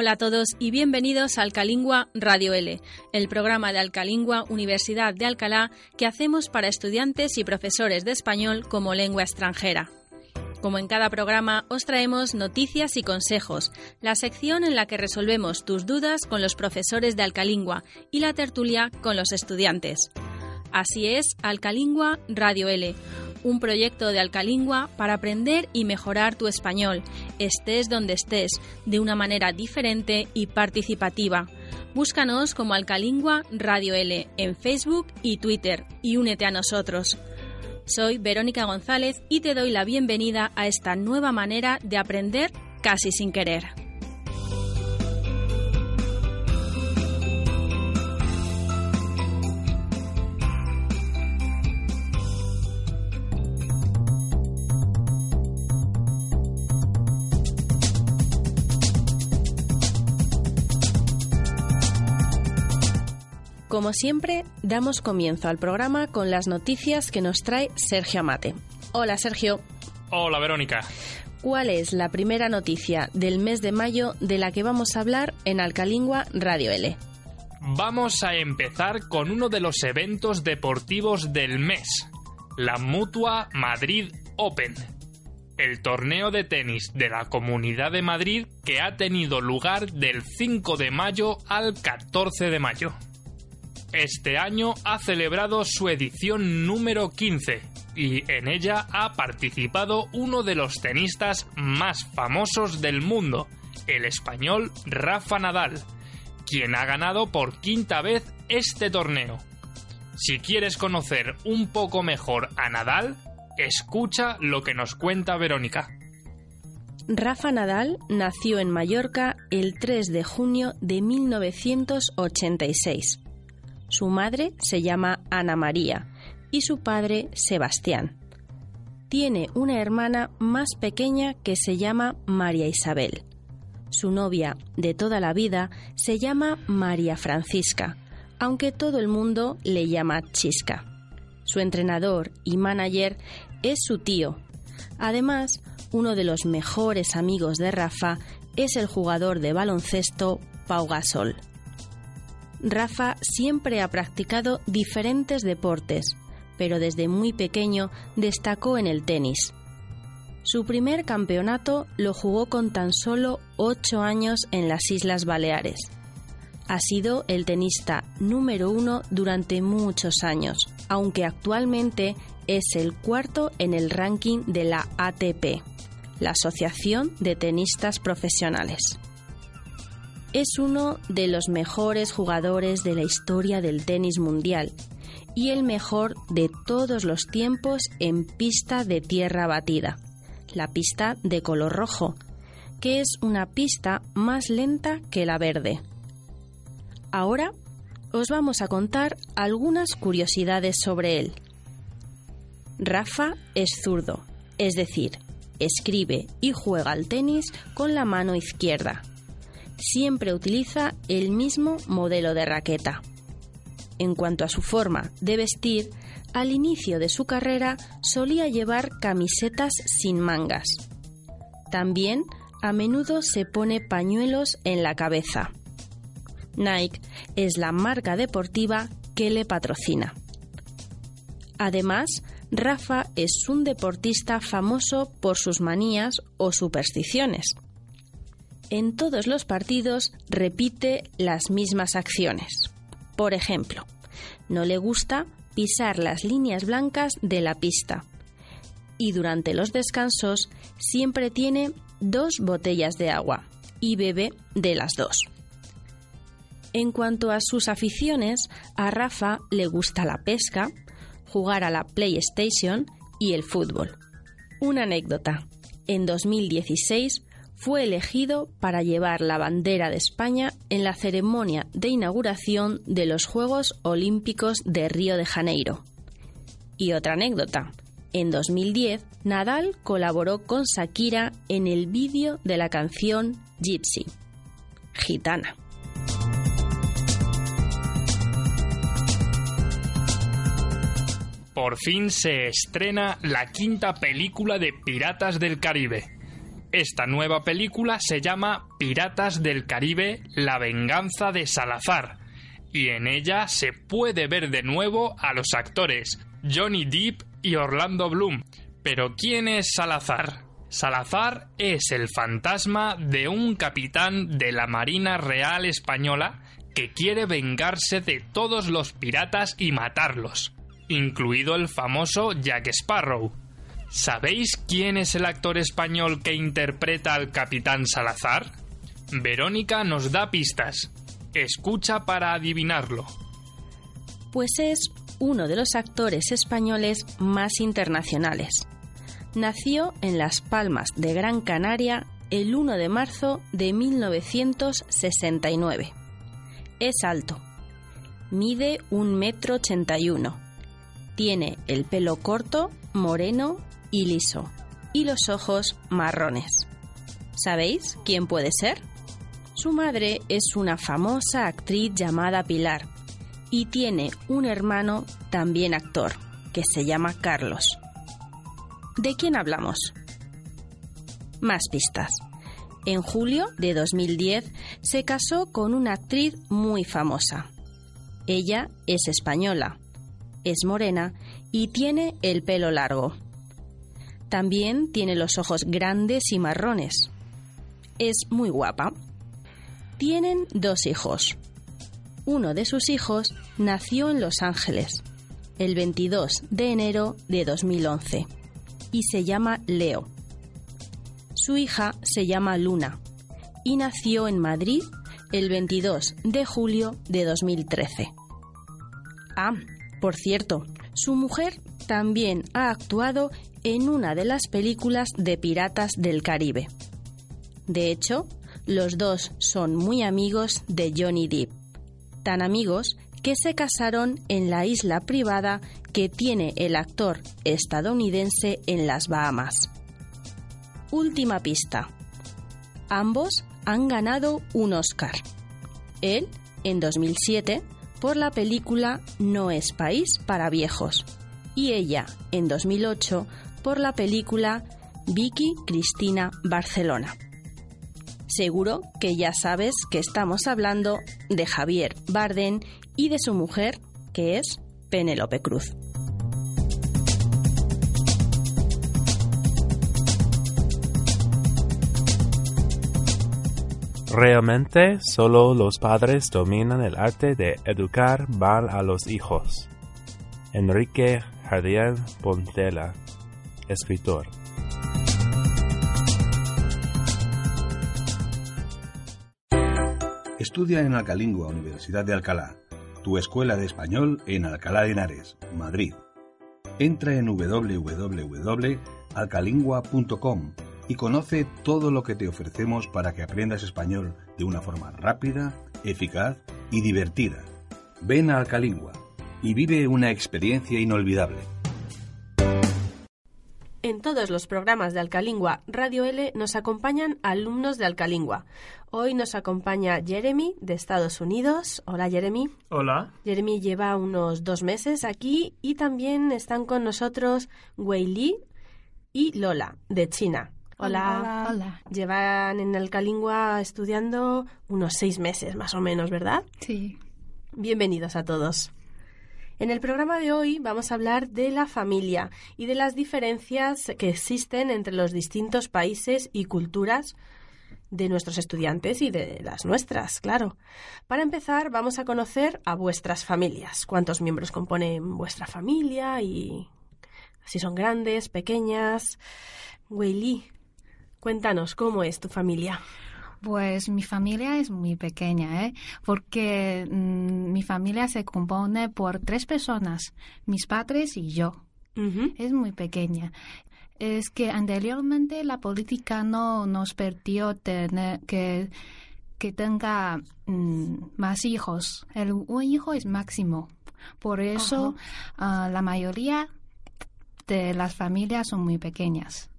Hola a todos y bienvenidos a Alcalingua Radio L, el programa de Alcalingua Universidad de Alcalá que hacemos para estudiantes y profesores de español como lengua extranjera. Como en cada programa, os traemos noticias y consejos, la sección en la que resolvemos tus dudas con los profesores de Alcalingua y la tertulia con los estudiantes. Así es, Alcalingua Radio L, un proyecto de Alcalingua para aprender y mejorar tu español, estés donde estés, de una manera diferente y participativa. Búscanos como Alcalingua Radio L en Facebook y Twitter y únete a nosotros. Soy Verónica González y te doy la bienvenida a esta nueva manera de aprender casi sin querer. Como siempre, damos comienzo al programa con las noticias que nos trae Sergio Amate. Hola Sergio, Hola Verónica. ¿cuál es la primera noticia del mes de mayo de la que vamos a hablar en Alcalingua Radio L? Vamos a empezar con uno de los eventos deportivos del mes, la Mutua Madrid Open, el torneo de tenis de la Comunidad de Madrid que ha tenido lugar del 5 de mayo al 14 de mayo. Este año ha celebrado su edición número 15 y en ella ha participado uno de los tenistas más famosos del mundo, el español Rafa Nadal, quien ha ganado por quinta vez este torneo. Si quieres conocer un poco mejor a Nadal, escucha lo que nos cuenta Verónica. Rafa Nadal nació en Mallorca el 3 de junio de 1986. Su madre se llama Ana María y su padre Sebastián. Tiene una hermana más pequeña que se llama María Isabel. Su novia de toda la vida se llama María Francisca, aunque todo el mundo le llama Chisca. Su entrenador y manager es su tío. Además, uno de los mejores amigos de Rafa es el jugador de baloncesto Pau Gasol. Rafa siempre ha practicado diferentes deportes, pero desde muy pequeño destacó en el tenis. Su primer campeonato lo jugó con tan solo 8 años en las Islas Baleares. Ha sido el tenista número uno durante muchos años, aunque actualmente es el cuarto en el ranking de la ATP, la Asociación de Tenistas Profesionales. Es uno de los mejores jugadores de la historia del tenis mundial y el mejor de todos los tiempos en pista de tierra batida, la pista de color rojo, que es una pista más lenta que la verde. Ahora os vamos a contar algunas curiosidades sobre él. Rafa es zurdo, es decir, escribe y juega al tenis con la mano izquierda. Siempre utiliza el mismo modelo de raqueta. En cuanto a su forma de vestir, al inicio de su carrera solía llevar camisetas sin mangas. También a menudo se pone pañuelos en la cabeza. Nike es la marca deportiva que le patrocina. Además, Rafa es un deportista famoso por sus manías o supersticiones. En todos los partidos repite las mismas acciones. Por ejemplo, no le gusta pisar las líneas blancas de la pista. Y durante los descansos siempre tiene dos botellas de agua y bebe de las dos. En cuanto a sus aficiones, a Rafa le gusta la pesca, jugar a la PlayStation y el fútbol. Una anécdota. En 2016 fue elegido para llevar la bandera de España en la ceremonia de inauguración de los Juegos Olímpicos de Río de Janeiro. Y otra anécdota. En 2010, Nadal colaboró con Shakira en el vídeo de la canción Gypsy, Gitana. Por fin se estrena la quinta película de Piratas del Caribe. Esta nueva película se llama Piratas del Caribe, la venganza de Salazar, y en ella se puede ver de nuevo a los actores Johnny Depp y Orlando Bloom. Pero ¿quién es Salazar? Salazar es el fantasma de un capitán de la Marina Real Española que quiere vengarse de todos los piratas y matarlos incluido el famoso Jack Sparrow. ¿Sabéis quién es el actor español que interpreta al capitán Salazar? Verónica nos da pistas. Escucha para adivinarlo. Pues es uno de los actores españoles más internacionales. Nació en Las Palmas de Gran Canaria el 1 de marzo de 1969. Es alto. Mide un metro ochenta y uno tiene el pelo corto, moreno y liso, y los ojos marrones. ¿Sabéis quién puede ser? Su madre es una famosa actriz llamada Pilar y tiene un hermano también actor, que se llama Carlos. ¿De quién hablamos? Más pistas. En julio de 2010 se casó con una actriz muy famosa. Ella es española es morena y tiene el pelo largo. También tiene los ojos grandes y marrones. Es muy guapa. Tienen dos hijos. Uno de sus hijos nació en Los Ángeles el 22 de enero de 2011 y se llama Leo. Su hija se llama Luna y nació en Madrid el 22 de julio de 2013. Ah, por cierto, su mujer también ha actuado en una de las películas de Piratas del Caribe. De hecho, los dos son muy amigos de Johnny Depp, tan amigos que se casaron en la isla privada que tiene el actor estadounidense en las Bahamas. Última pista. Ambos han ganado un Oscar. Él en 2007 por la película No es país para viejos y ella en 2008 por la película Vicky Cristina Barcelona. Seguro que ya sabes que estamos hablando de Javier Barden y de su mujer, que es Penélope Cruz. Realmente solo los padres dominan el arte de educar mal a los hijos. Enrique Jardiel Pontela, escritor. Estudia en Alcalingua, Universidad de Alcalá, tu escuela de español en Alcalá de Henares, Madrid. Entra en www.alcalingua.com y conoce todo lo que te ofrecemos para que aprendas español de una forma rápida, eficaz y divertida. Ven a Alcalingua y vive una experiencia inolvidable. En todos los programas de Alcalingua Radio L nos acompañan alumnos de Alcalingua. Hoy nos acompaña Jeremy de Estados Unidos. Hola Jeremy. Hola. Jeremy lleva unos dos meses aquí y también están con nosotros Wei Li y Lola de China. Hola. Hola. Llevan en Alcalingua estudiando unos seis meses más o menos, ¿verdad? Sí. Bienvenidos a todos. En el programa de hoy vamos a hablar de la familia y de las diferencias que existen entre los distintos países y culturas de nuestros estudiantes y de las nuestras, claro. Para empezar, vamos a conocer a vuestras familias. ¿Cuántos miembros componen vuestra familia? Y si son grandes, pequeñas. Weili, cuéntanos, ¿cómo es tu familia? Pues mi familia es muy pequeña, ¿eh? Porque mm, mi familia se compone por tres personas, mis padres y yo. Es muy pequeña. es que anteriormente la política no nos permitió tener que, que tenga mm, más hijos. El, un hijo es máximo. Por eso ah, la mayoría de las familias son muy pequeñas.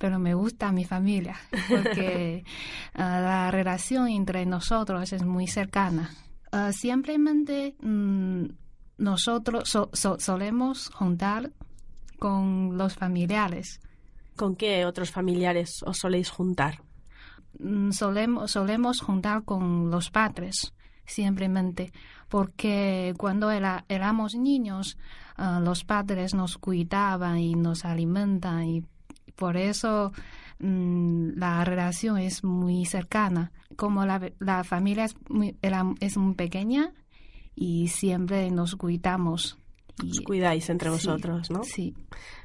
Pero me gusta mi familia porque ah, la relación entre nosotros es muy cercana. Ah, simplemente mm, nosotros so- so- solemos juntar con los familiares. ¿Con qué otros familiares os soléis juntar? Mm, solemos, solemos juntar con los padres simplemente porque cuando era- éramos niños ah, los padres nos cuidaban y nos alimentan y por eso mm, la relación es muy cercana como la, la familia es muy, era- es muy pequeña y siempre nos cuidamos y, Os cuidáis entre sí, vosotros, ¿no? sí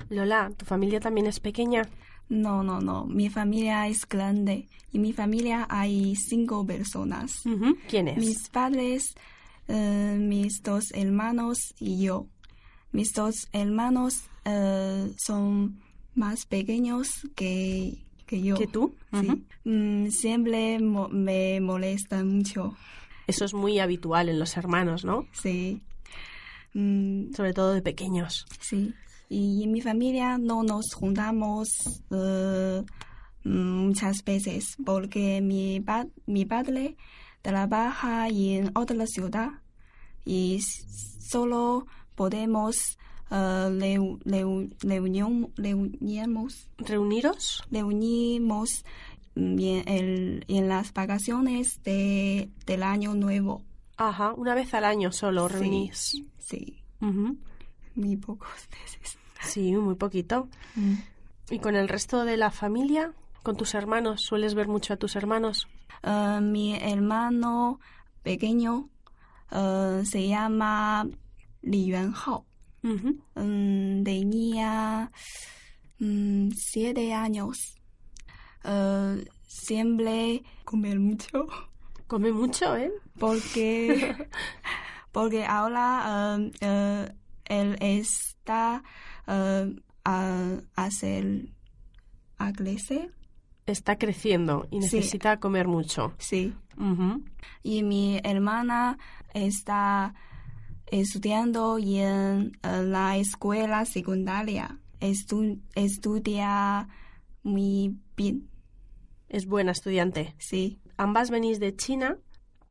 Lola, ¿tu familia también es pequeña? No, no, no. Mi familia es grande. En mi familia hay cinco personas. ¿Quién es? Mis padres, eh, mis dos hermanos y yo. Mis dos hermanos eh, son más pequeños que, que yo. ¿Que tú? Sí. Mm, siempre mo- me molesta mucho. Eso es muy habitual en los hermanos, ¿no? Sí. Mm, Sobre todo de pequeños. Sí, y en mi familia no nos juntamos eh, muchas veces porque mi, pa- mi padre trabaja en otra ciudad y solo podemos eh, reu- reu- reunión- reunirnos, ¿Reuniros? reunimos mm, en, el- en las vacaciones de, del año nuevo. Ajá, una vez al año solo Sí. reunís. Sí, muy pocos veces. Sí, muy poquito. ¿Y con el resto de la familia? ¿Con tus hermanos? ¿Sueles ver mucho a tus hermanos? Ah, mi hermano pequeño ah, se llama Li Yuanhao. Tenía siete años. Ah, siempre comer mucho Come mucho, ¿eh? porque porque ahora ah, ah, él está ah, a hacer a crecer. Está creciendo y Sí. necesita comer mucho. Sí. Ujú. y mi hermana está estudiando en la escuela secundaria. Estu- estudia muy bien, Es buena estudiante. sí. Ambas venís de China,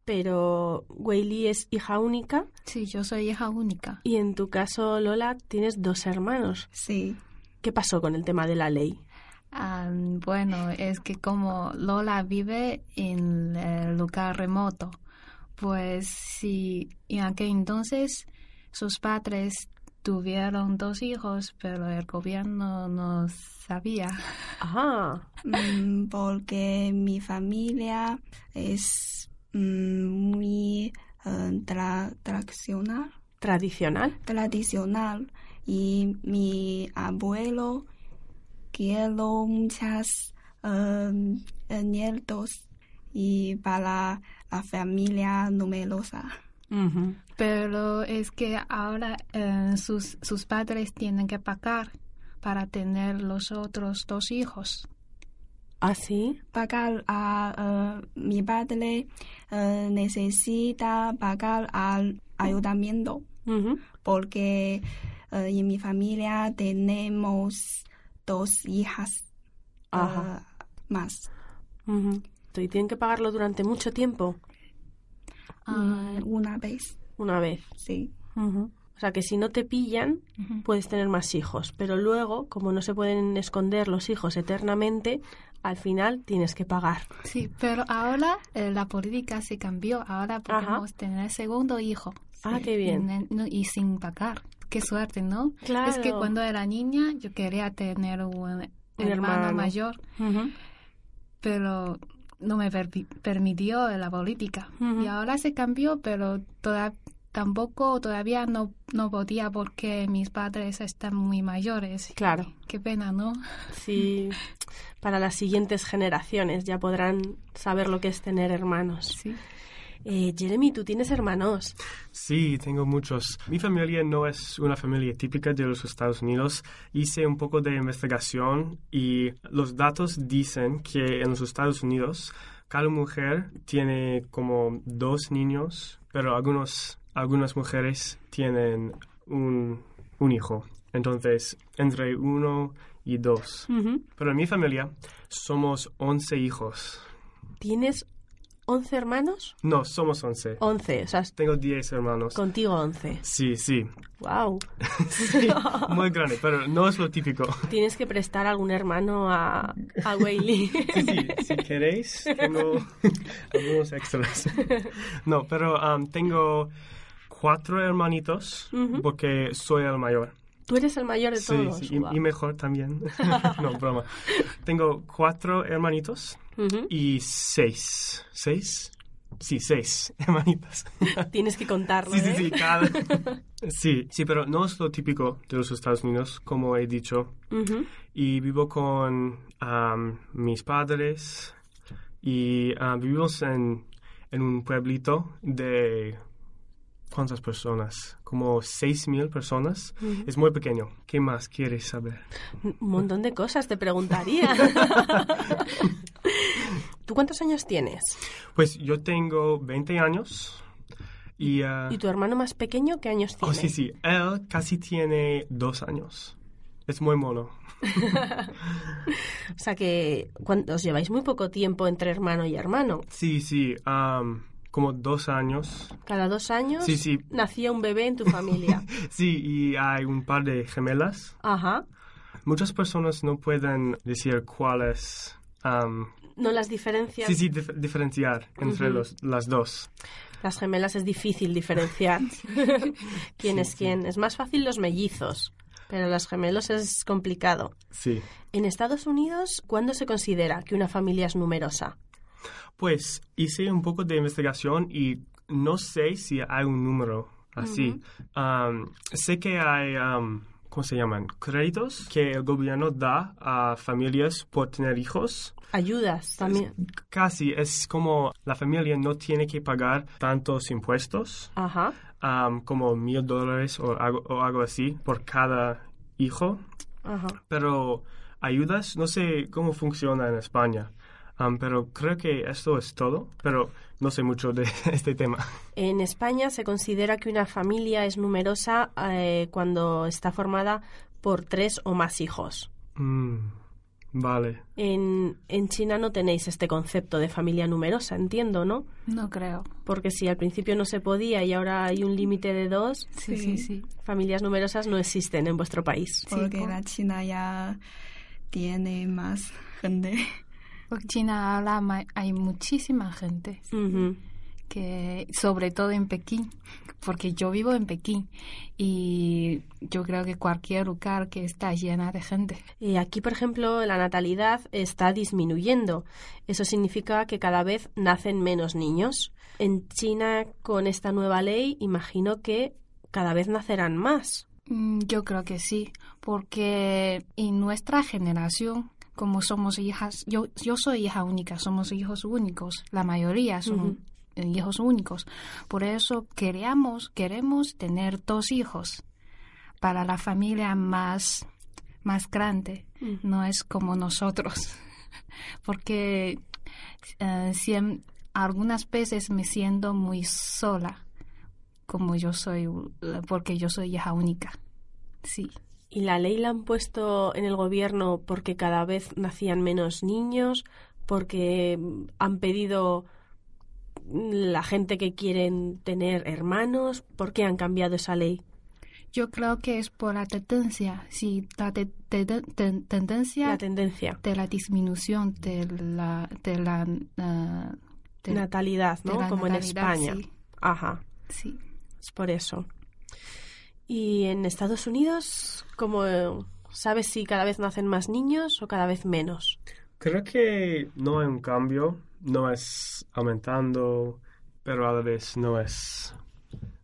pero Weili es hija única sí yo soy hija única y en tu caso, Lola, tienes dos hermanos. Sí, ¿Qué pasó con el tema de la ley? Ah, bueno, es que como Lola vive en el lugar remoto, pues sí, en aquel entonces sus padres tuvieron dos hijos, pero el gobierno no sabía. Ajá. Mm, porque mi familia es mm, muy eh, tra- tradicional, Tradicional. tradicional y mi abuelo quiero muchas eh, nietos y para la familia numerosa. Pero es que ahora eh, sus, sus padres tienen que pagar para tener los otros dos hijos. ¿Ah, sí? Pagar a eh, mi padre eh, necesita pagar al ayuntamiento Ujú. porque en mi familia tenemos dos hijas más. ¿Y tienen que pagarlo durante mucho tiempo? Mm, una vez, Una vez. sí. Ujú. O sea que si no te pillan, ujú. puedes tener más hijos. Pero luego, como no se pueden esconder los hijos eternamente, al final tienes que pagar. Sí, pero ahora eh, la política se cambió. Ahora Ajá. podemos tener segundo hijo. Ah, Sí, qué bien. Y, y sin pagar. Qué suerte, ¿no? Claro. Es que cuando era niña yo quería tener un, hermano, hermano. mayor, Ujú. pero no me permi- permitió la política. Y ahora se cambió, pero toda- tampoco todavía no, no podía porque mis padres están muy mayores. Claro. Qué pena, ¿no? Sí, para las siguientes generaciones ya podrán saber lo que es tener hermanos. Sí. Eh, Jeremy, tú tienes hermanos. Sí, tengo muchos. Mi familia no es una familia típica de los Estados Unidos. Hice un poco de investigación y los datos dicen que en los Estados Unidos cada mujer tiene como dos niños, pero algunos, algunas mujeres tienen un, un hijo. Entonces, entre uno y dos. Ujú. Pero en mi familia somos 11 hijos. ¿Tienes 11 hermanos? No, somos 11. 11, o sea, Tengo 10 hermanos. contigo 11. Sí, sí. Wow. Sí, muy grande, pero no es lo típico. Tienes que prestar algún hermano a, a Weili. Sí, sí, si queréis, tengo algunos extras. No, pero um, tengo cuatro hermanitos Ujú. porque soy el mayor. Tú eres el mayor de todos. sí, y- mejor también. no, broma. Tengo cuatro hermanitos y seis. ¿Seis? Sí, seis hermanitas. Tienes que contarlo, Sí, sí, ¿eh? sí, cada... Sí, sí, pero no es lo típico de los Estados Unidos, como he dicho. Y vivo con mis padres y ah, vivimos en, en un pueblito de... ¿Cuántas personas? Como 6.000 personas. Ujú. Es muy pequeño. ¿Qué más quieres saber? Un montón de cosas te preguntaría. ¿Tú cuántos años tienes? Pues yo tengo 20 años y... ah, ¿Y tu hermano más pequeño qué años tiene? oh, sí, sí. Él casi tiene dos años. Es muy mono. O sea que os lleváis muy poco tiempo entre hermano y hermano. Sí, sí. am, como dos años. Cada dos años Sí, sí. nacía un bebé en tu familia. Sí, y hay un par de gemelas. Ajá. Muchas personas no pueden decir cuáles. No las diferencias. sí, sí, dif- diferenciar entre los, las dos. Las gemelas es difícil diferenciar quién es quién. Es más fácil los mellizos, pero los gemelos es complicado. Sí. En Estados Unidos, ¿cuándo se considera que una familia es numerosa? Pues hice un poco de investigación y no sé si hay un número así. Sé que hay, am, ¿cómo se llaman? Créditos que el gobierno da a familias por tener hijos. Ayudas también. Casi es como la familia no tiene que pagar tantos impuestos, Ajá. como mil dólares o algo, o algo así por cada hijo. Ajá. Pero ayudas, no sé cómo funciona en España, am, pero creo que esto es todo, pero no sé mucho de este tema. En España se considera que una familia es numerosa eh, cuando está formada por tres o más hijos. Mm, vale. En, en China no tenéis este concepto de familia numerosa, entiendo, ¿no? No creo. Porque si al principio no se podía y ahora hay un límite de dos, Sí, sí, sí. familias numerosas no existen en vuestro país. Porque por- la China ya tiene más gente. Porque China ma- hay muchísima gente, Ujú. que sobre todo en Pekín, porque yo vivo en Pekín y yo creo que cualquier lugar que está llena de gente. Y aquí, por ejemplo, la natalidad está disminuyendo. Eso significa que cada vez nacen menos niños. En China, con esta nueva ley, imagino que cada vez nacerán más. Mm, Yo creo que sí, porque en nuestra generación, como somos hijas, yo, yo soy hija única, somos hijos únicos, la mayoría son hijos únicos. Por eso queremos, queremos tener dos hijos para la familia más, más grande, Mm. no es como nosotros, porque eh, siem- algunas veces me siento muy sola, como yo soy, porque yo soy hija única. Sí. ¿Y la ley la han puesto en el gobierno porque cada vez nacían menos niños? ¿Porque mm, han pedido mm, la gente que quieren tener hermanos? ¿Por qué han cambiado esa ley? Yo creo que es por la tendencia, sí, la te- te- ten- tendencia La tendencia. de la disminución de la, de la, de- Natalidad, de ¿no? la Como en España. sí, Ajá. sí. Es por eso. ¿Y en Estados Unidos, cómo sabes si cada vez nacen más niños o cada vez menos? Creo que no hay un cambio, no es aumentando, pero a la vez no es...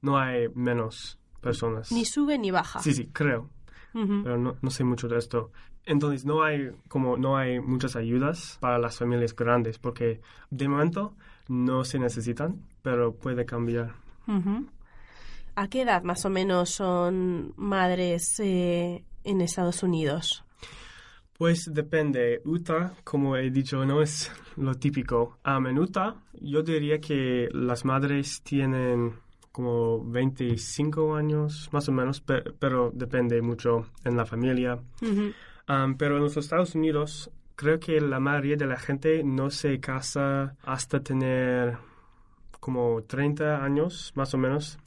No hay menos personas. Ni sube ni baja. Sí, sí, creo. Pero no, no sé mucho de esto. Entonces no hay como no hay muchas ayudas para las familias grandes porque de momento no se necesitan, pero puede cambiar. ¿A qué edad más o menos son madres eh, en Estados Unidos? Pues depende. Utah, como he dicho, no es lo típico. Am, en Utah, yo diría que las madres tienen como 25 años, más o menos, pe- pero depende mucho en la familia. Am, pero en los Estados Unidos, creo que la mayoría de la gente no se casa hasta tener como 30 años, más o menos.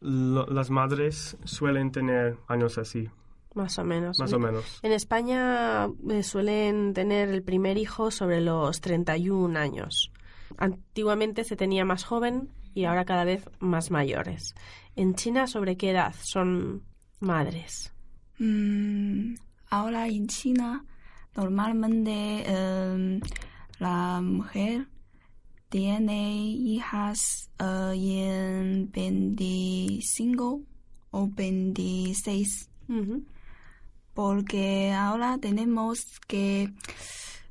Lo- las madres suelen tener años así, Más o menos. más o menos. En España eh, suelen tener el primer hijo sobre los 31 años. Antiguamente se tenía más joven y ahora cada vez más mayores. En China, ¿sobre qué edad son madres? Mm, ahora en China, normalmente em, la mujer tiene hijas eh, en 25 o 26, Ujú. porque ahora tenemos que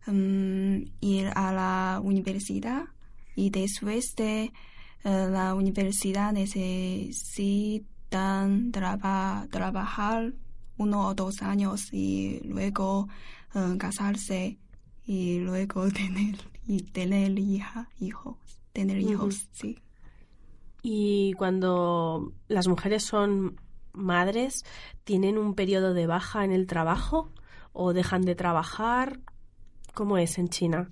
em, ir a la universidad y después de eh, la universidad necesitan traba- trabajar uno o dos años y luego eh, casarse y luego tener y tener hija, hijos, tener hijos, sí. Y cuando las mujeres son madres, ¿tienen un periodo de baja en el trabajo o dejan de trabajar? ¿Cómo es en China?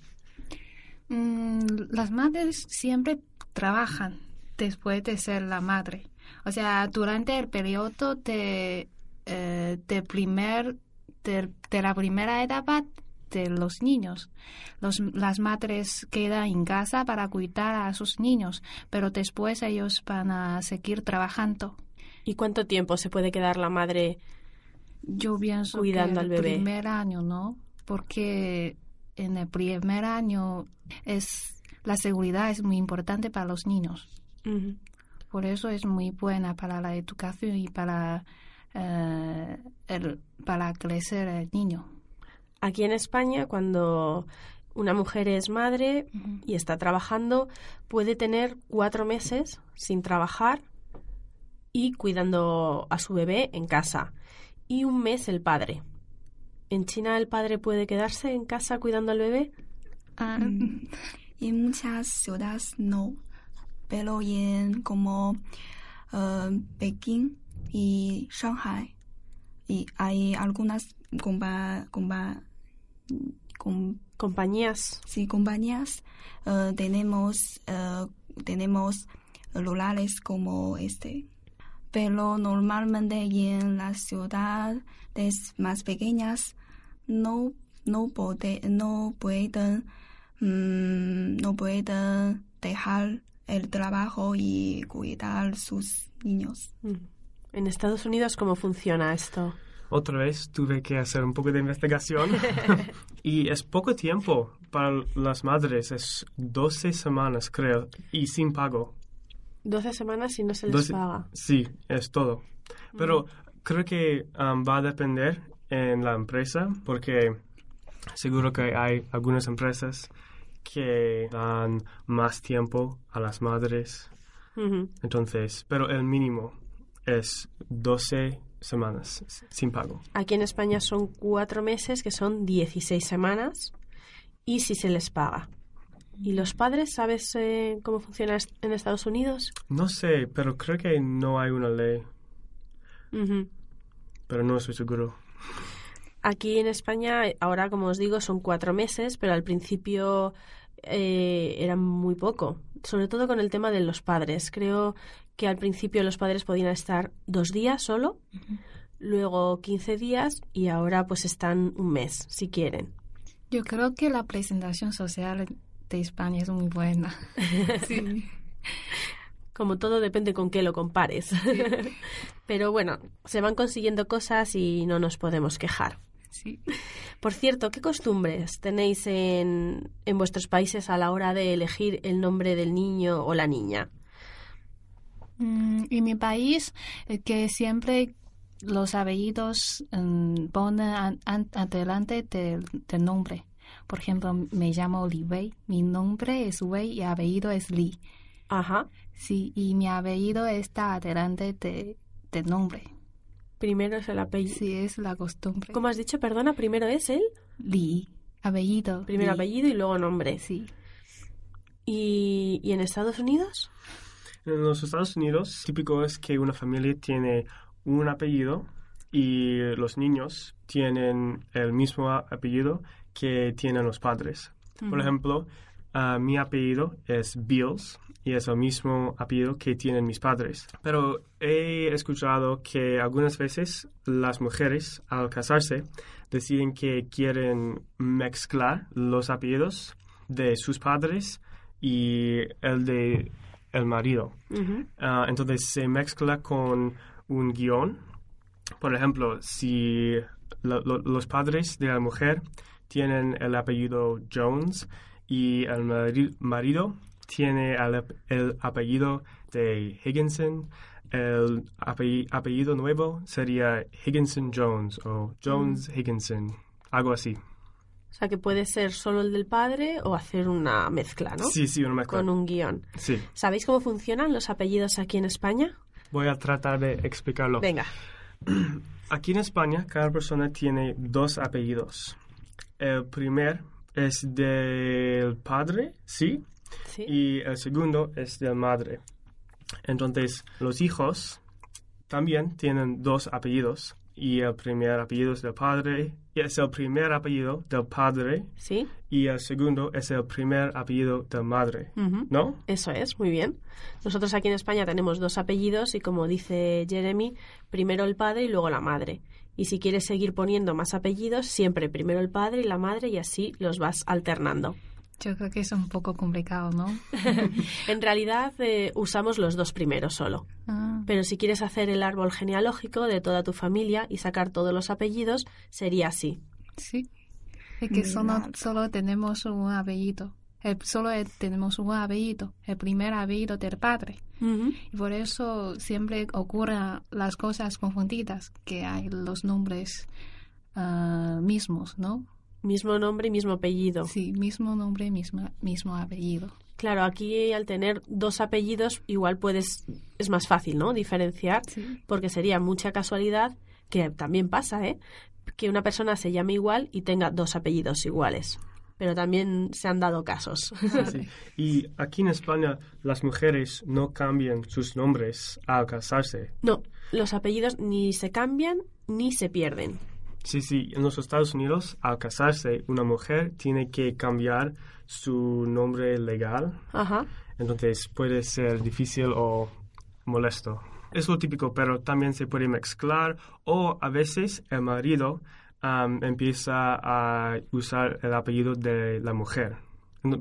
Mm, las madres siempre trabajan después de ser la madre. O sea, durante el periodo de, eh, de primer, de, de la primera etapa de los niños. Los, las madres quedan en casa para cuidar a sus niños, pero después ellos van a seguir trabajando. ¿Y cuánto tiempo se puede quedar la madre? Yo pienso Cuidando que al el bebé. primer año, ¿no? Porque en el primer año es la seguridad es muy importante para los niños. Por eso es muy buena para la educación y para eh, el, para crecer el niño. Aquí en España, cuando una mujer es madre y está trabajando, puede tener cuatro meses sin trabajar y cuidando a su bebé en casa. Y un mes el padre. ¿En China el padre puede quedarse en casa cuidando al bebé? Ah, Mm, En muchas ciudades no, pero en como eh, Pekín y Shanghai y hay algunas compa, compa- com- Compañías. sí, compañías eh, tenemos eh, tenemos rurales como este pero normalmente en las ciudades más pequeñas no no puede, no pueden mm, no pueden dejar el trabajo y cuidar sus niños Mm. En Estados Unidos, ¿cómo funciona esto? Otra vez tuve que hacer un poco de investigación y es poco tiempo para las madres, es 12 semanas creo, y sin pago. 12 semanas y no se les 12 paga. Sí, es todo. Pero creo que um, va a depender en la empresa porque seguro que hay algunas empresas que dan más tiempo a las madres. Entonces, pero el mínimo es 12 semanas sin pago. Aquí en España son cuatro meses, que son 16 semanas, y si se les paga. ¿Y los padres, sabes eh, cómo funciona en Estados Unidos? No sé, pero creo que no hay una ley, pero no estoy seguro. Aquí en España, ahora como os digo, son cuatro meses, pero al principio eh, eran muy poco, sobre todo con el tema de los padres. Creo que al principio los padres podían estar dos días solo, luego 15 días y ahora pues están un mes, si quieren. yo creo que la presentación social de España es muy buena. sí. Como todo depende con qué lo compares. Pero bueno, se van consiguiendo cosas y no nos podemos quejar. sí. Por cierto, ¿qué costumbres tenéis en, en vuestros países a la hora de elegir el nombre del niño o la niña? Mm, en mi país, eh, que siempre los apellidos mm, ponen an- an- adelante del, del nombre. Por ejemplo, me llamo Li Wei. Mi nombre es Wei y apellido es Li. Ajá. Sí, y mi apellido está delante de, del nombre. Primero es el apellido. Sí, es la costumbre. ¿Cómo has dicho? Perdona, primero es el Li, apellido. primero Li. apellido y luego nombre. Sí. ¿Y, y en Estados Unidos? En los Estados Unidos, típico es que una familia tiene un apellido y los niños tienen el mismo apellido que tienen los padres. Por ejemplo, mi apellido es Bills y es el mismo apellido que tienen mis padres. Pero he escuchado que algunas veces las mujeres al casarse deciden que quieren mezclar los apellidos de sus padres y el de el marido. Ah, entonces se mezcla con un guion. Por ejemplo, si lo- lo- los padres de la mujer tienen el apellido Jones y el mari- marido tiene el, ap- el apellido de Higginson, el ape- apellido nuevo sería Higginson Jones o Jones Higginson, algo así. O sea, que puede ser solo el del padre o hacer una mezcla, ¿no? Sí, sí, una mezcla. Con un guion. Sí. ¿Sabéis cómo funcionan los apellidos aquí en España? Voy a tratar de explicarlo. Venga. Aquí en España, cada persona tiene dos apellidos. El primer es del padre, ¿sí? Sí. Y el segundo es de la madre. Entonces, los hijos también tienen dos apellidos. Y el primer apellido es del padre, y es el primer apellido del padre, Sí. y el segundo es el primer apellido de madre. ¿No? Eso es, muy bien. Nosotros aquí en España tenemos dos apellidos y como dice Jeremy, primero el padre y luego la madre. Y si quieres seguir poniendo más apellidos, siempre primero el padre y la madre y así los vas alternando. Yo creo que es un poco complicado, ¿no? En realidad eh, usamos los dos primeros solo. Ah, Pero si quieres hacer el árbol genealógico de toda tu familia y sacar todos los apellidos, sería así. sí. Es que solo, solo tenemos un apellido. El- solo el- tenemos un apellido, el primer apellido del padre. Y por eso siempre ocurren las cosas confundidas, que hay los nombres ah, mismos, ¿no? Mismo nombre y mismo apellido. Sí, mismo nombre, mismo, mismo apellido. Claro, aquí al tener dos apellidos igual puedes, es más fácil, ¿no? Diferenciar, Sí. porque sería mucha casualidad, que también pasa, ¿eh? Que una persona se llame igual y tenga dos apellidos iguales. Pero también se han dado casos. Sí. Y aquí en España las mujeres no cambian sus nombres al casarse. No, los apellidos ni se cambian ni se pierden. Sí, sí, en los Estados Unidos al casarse una mujer tiene que cambiar su nombre legal, Ajá. entonces puede ser difícil o molesto. Es lo típico, pero también se puede mezclar o a veces el marido empieza a usar el apellido de la mujer.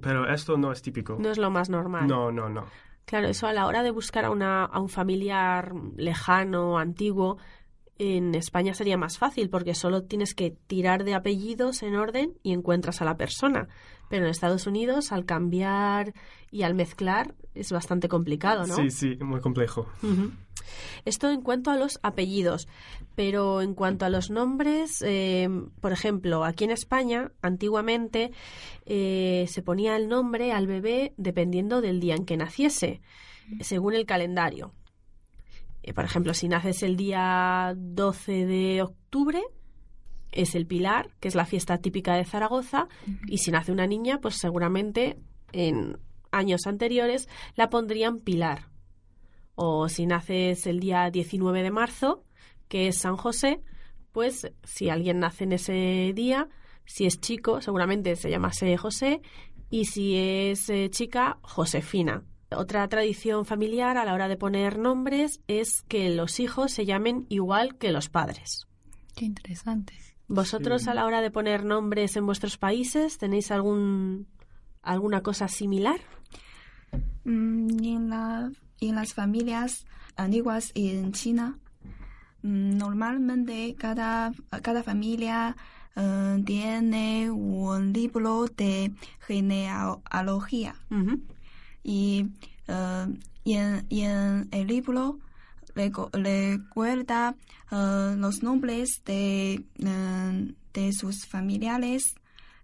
Pero esto no es típico. No es lo más normal. No, no, no. Claro, eso a la hora de buscar a, una, a un familiar lejano, antiguo, en España sería más fácil porque solo tienes que tirar de apellidos en orden y encuentras a la persona. Pero en Estados Unidos, al cambiar y al mezclar, es bastante complicado, ¿no? Sí, sí, muy complejo. Esto en cuanto a los apellidos, pero en cuanto a los nombres, eh, por ejemplo, aquí en España, antiguamente eh, se ponía el nombre al bebé dependiendo del día en que naciese, según el calendario. Eh, por ejemplo, si naces el día 12 de octubre, es el Pilar, que es la fiesta típica de Zaragoza, y si nace una niña, pues seguramente en años anteriores la pondrían Pilar. O si naces el día 19 de marzo, que es San José, pues si alguien nace en ese día, si es chico, seguramente se llamase José, y si es eh, chica, Josefina. Otra tradición familiar a la hora de poner nombres es que los hijos se llamen igual que los padres. Qué interesante. ¿Vosotros Sí. a la hora de poner nombres en vuestros países tenéis algún alguna cosa similar? Mm, en, la, en las familias antiguas en China, mm, normalmente cada, cada familia eh, tiene un libro de genealogía. Y, eh, y en, en el libro recuerda eh, los nombres de, eh, de sus familiares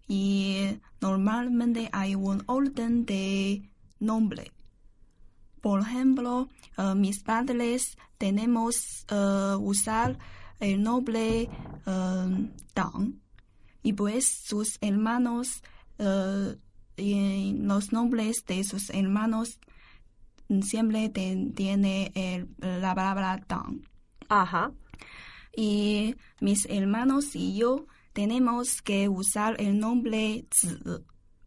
y normalmente hay un orden de nombre. Por ejemplo, eh, mis padres tenemos usar el nombre Dang y pues sus hermanos y los nombres de sus hermanos siempre ten- tiene el- la palabra Dang. Ajá. Y mis hermanos y yo tenemos que usar el nombre Zi,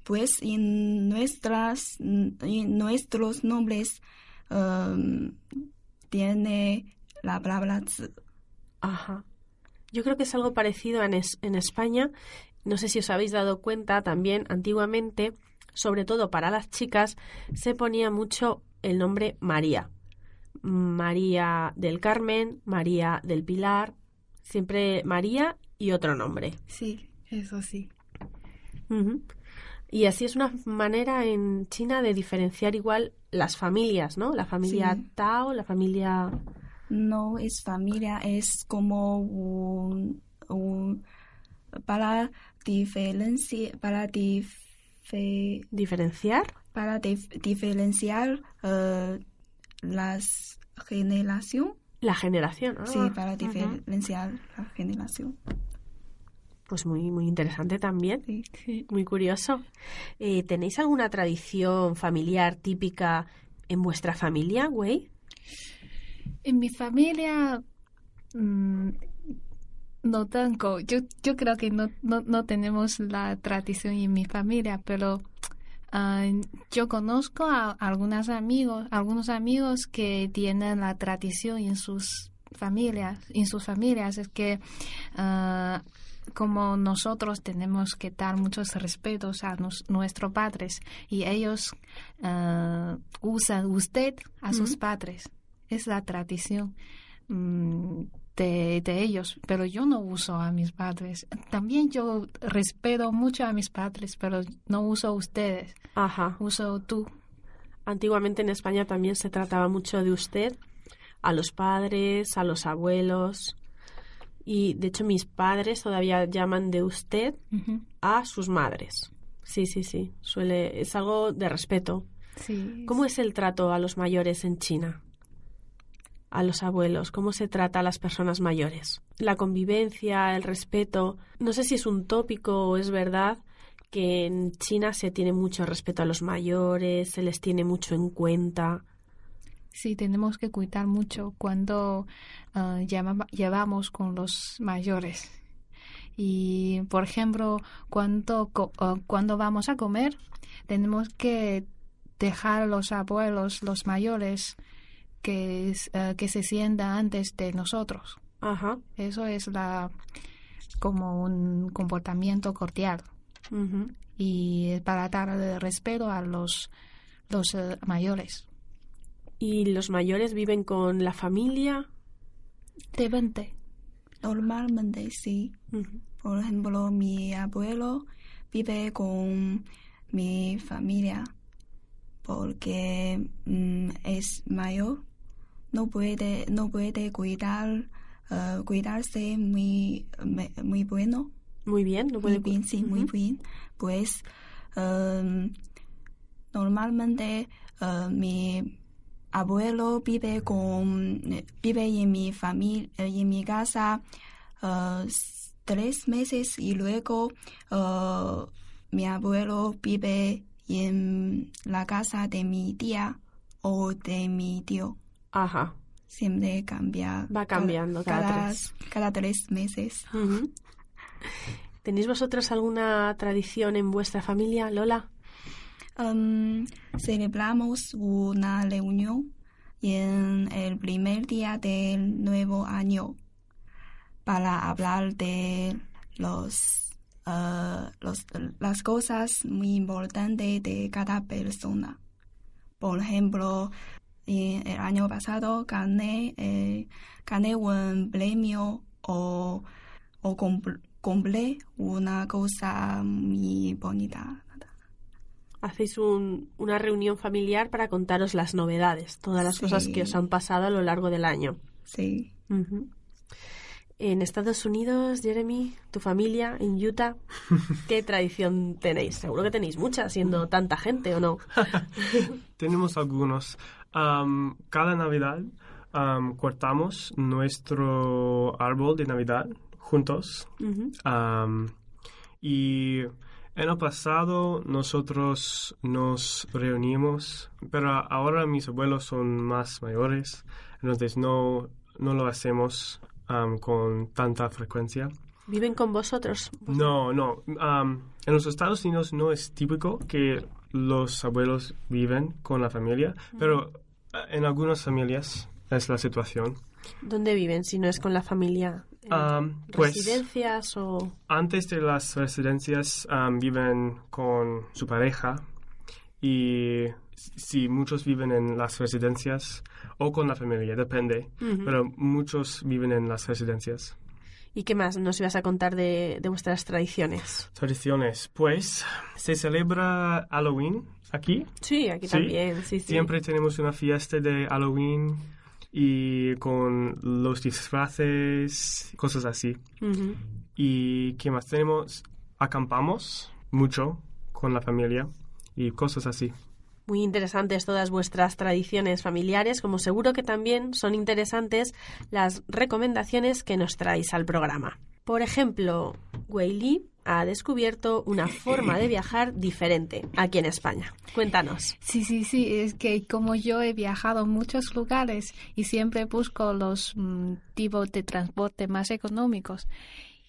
pues en nuestras en nuestros nombres um, tiene la palabra Zi. Ajá. Yo creo que es algo parecido en, es- en España. No sé si os habéis dado cuenta también, antiguamente, sobre todo para las chicas, se ponía mucho el nombre María. María del Carmen, María del Pilar, siempre María y otro nombre. Sí, eso sí. Y así es una manera en China de diferenciar igual las familias, ¿no? La familia Sí. Tao, la familia... No es familia, es como un, un- para diferenciar para dife- ¿Diferenciar? para dif- diferenciar eh, las generación. La generación. Sí, ah, para ujú. diferenciar la generación. Pues muy, muy interesante también. Sí. Muy curioso. Eh, ¿Tenéis alguna tradición familiar típica en vuestra familia, güey? En mi familia mm, no tengo. Yo, yo creo que no, no, no tenemos la tradición en mi familia, pero ah, yo conozco a algunos amigos, algunos amigos que tienen la tradición en sus familias, en sus familias es que ah, como nosotros tenemos que dar muchos respetos a nos- nuestros padres y ellos ah, usan usted a sus padres. Es la tradición mm, de, de ellos, pero yo no uso a mis padres. También yo respeto mucho a mis padres, pero no uso a ustedes, Ajá. uso tú. Antiguamente en España también se trataba mucho de usted, a los padres, a los abuelos. Y de hecho mis padres todavía llaman de usted a sus madres. Sí, sí, sí. Suele, es algo de respeto. Sí. ¿Cómo es el trato a los mayores en China? A los abuelos, ¿cómo se trata a las personas mayores? La convivencia, el respeto. No sé si es un tópico o es verdad que en China se tiene mucho respeto a los mayores, se les tiene mucho en cuenta. Sí, tenemos que cuidar mucho cuando ah, llevamos con los mayores. Y, por ejemplo, cuando, ah, cuando vamos a comer, tenemos que dejar a los abuelos, los mayores, que, es- ah, que se sientan antes de nosotros. Ajá. Eso es la como un comportamiento cordial y para dar el respeto a los, los eh, mayores. ¿Y los mayores viven con la familia? Depende. Normalmente sí. Por ejemplo, mi abuelo vive con mi familia porque mm, es mayor, no puede, no puede cuidar, eh, cuidarse muy, muy bueno. Muy bien, no puede Muy bien, sí, muy bien. Pues em, normalmente eh, mi abuelo vive con vive en mi familia en mi casa eh, tres meses y luego mi abuelo vive en la casa de mi tía o de mi tío. Ajá. Siempre cambia. Va cambiando cada cada, tres. cada tres meses. ¿Tenéis vosotros alguna tradición en vuestra familia, Lola? Um, celebramos una reunión en el primer día del nuevo año para hablar de los, uh, los- las cosas muy importantes de cada persona. Por ejemplo, en el año pasado gané, eh, gané un premio o, o compré una cosa muy bonita. Hacéis un- una reunión familiar para contaros las novedades, todas las Sí. cosas que os han pasado a lo largo del año. Sí. En Estados Unidos, Jeremy, tu familia, en Utah, ¿qué tradición tenéis? Seguro que tenéis mucha, siendo tanta gente, ¿o no? Tenemos algunos. Am, cada Navidad am, cortamos nuestro árbol de Navidad juntos. Y en el pasado nosotros nos reunimos, pero ahora mis abuelos son más mayores, entonces no, no lo hacemos con tanta frecuencia. ¿Viven con vosotros? No, no. en los Estados Unidos no es típico que los abuelos viven con la familia, pero en algunas familias es la situación. ¿Dónde viven si no es con la familia? ¿En Am, pues ¿Residencias o...? antes de las residencias am, viven con su pareja y si muchos viven en las residencias o con la familia, depende, Ujú. pero muchos viven en las residencias. ¿Y qué más nos ibas a contar de, de vuestras tradiciones? Tradiciones, pues se celebra Halloween aquí. Sí, aquí Sí. también, sí, sí. Siempre tenemos una fiesta de Halloween y con los disfraces, cosas así. ¿Y qué más tenemos? Acampamos mucho con la familia y cosas así. Muy interesantes todas vuestras tradiciones familiares, como seguro que también son interesantes las recomendaciones que nos traéis al programa. Por ejemplo, Wei Li ha descubierto una forma de viajar diferente aquí en España. Cuéntanos. Sí, sí, sí, es que como yo he viajado a muchos lugares y siempre busco los mm, tipos de transporte más económicos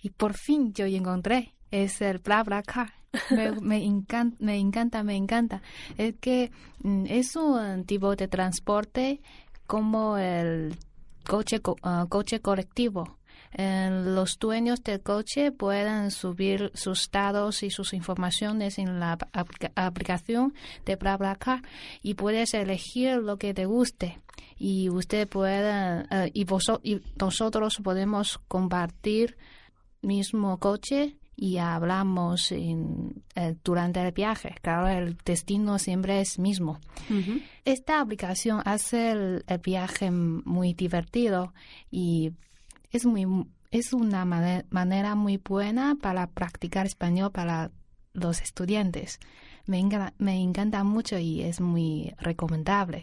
y por fin yo encontré, es el BlaBlaCar. Me, me, encan- me encanta, me encanta. Es que mm, es un tipo de transporte como el coche, co- ah, coche colectivo. Eh, los dueños del coche pueden subir sus datos y sus informaciones en la ap- aplica- aplicación de BlaBlaCar y puedes elegir lo que te guste y usted puede eh, y, y nosotros podemos compartir mismo coche y hablamos en- eh, durante el viaje. Claro, el destino siempre es mismo. Esta aplicación hace el, el viaje muy divertido y es muy es una mane- manera muy buena para practicar español para los estudiantes. Me, enga- me encanta mucho y es muy recomendable.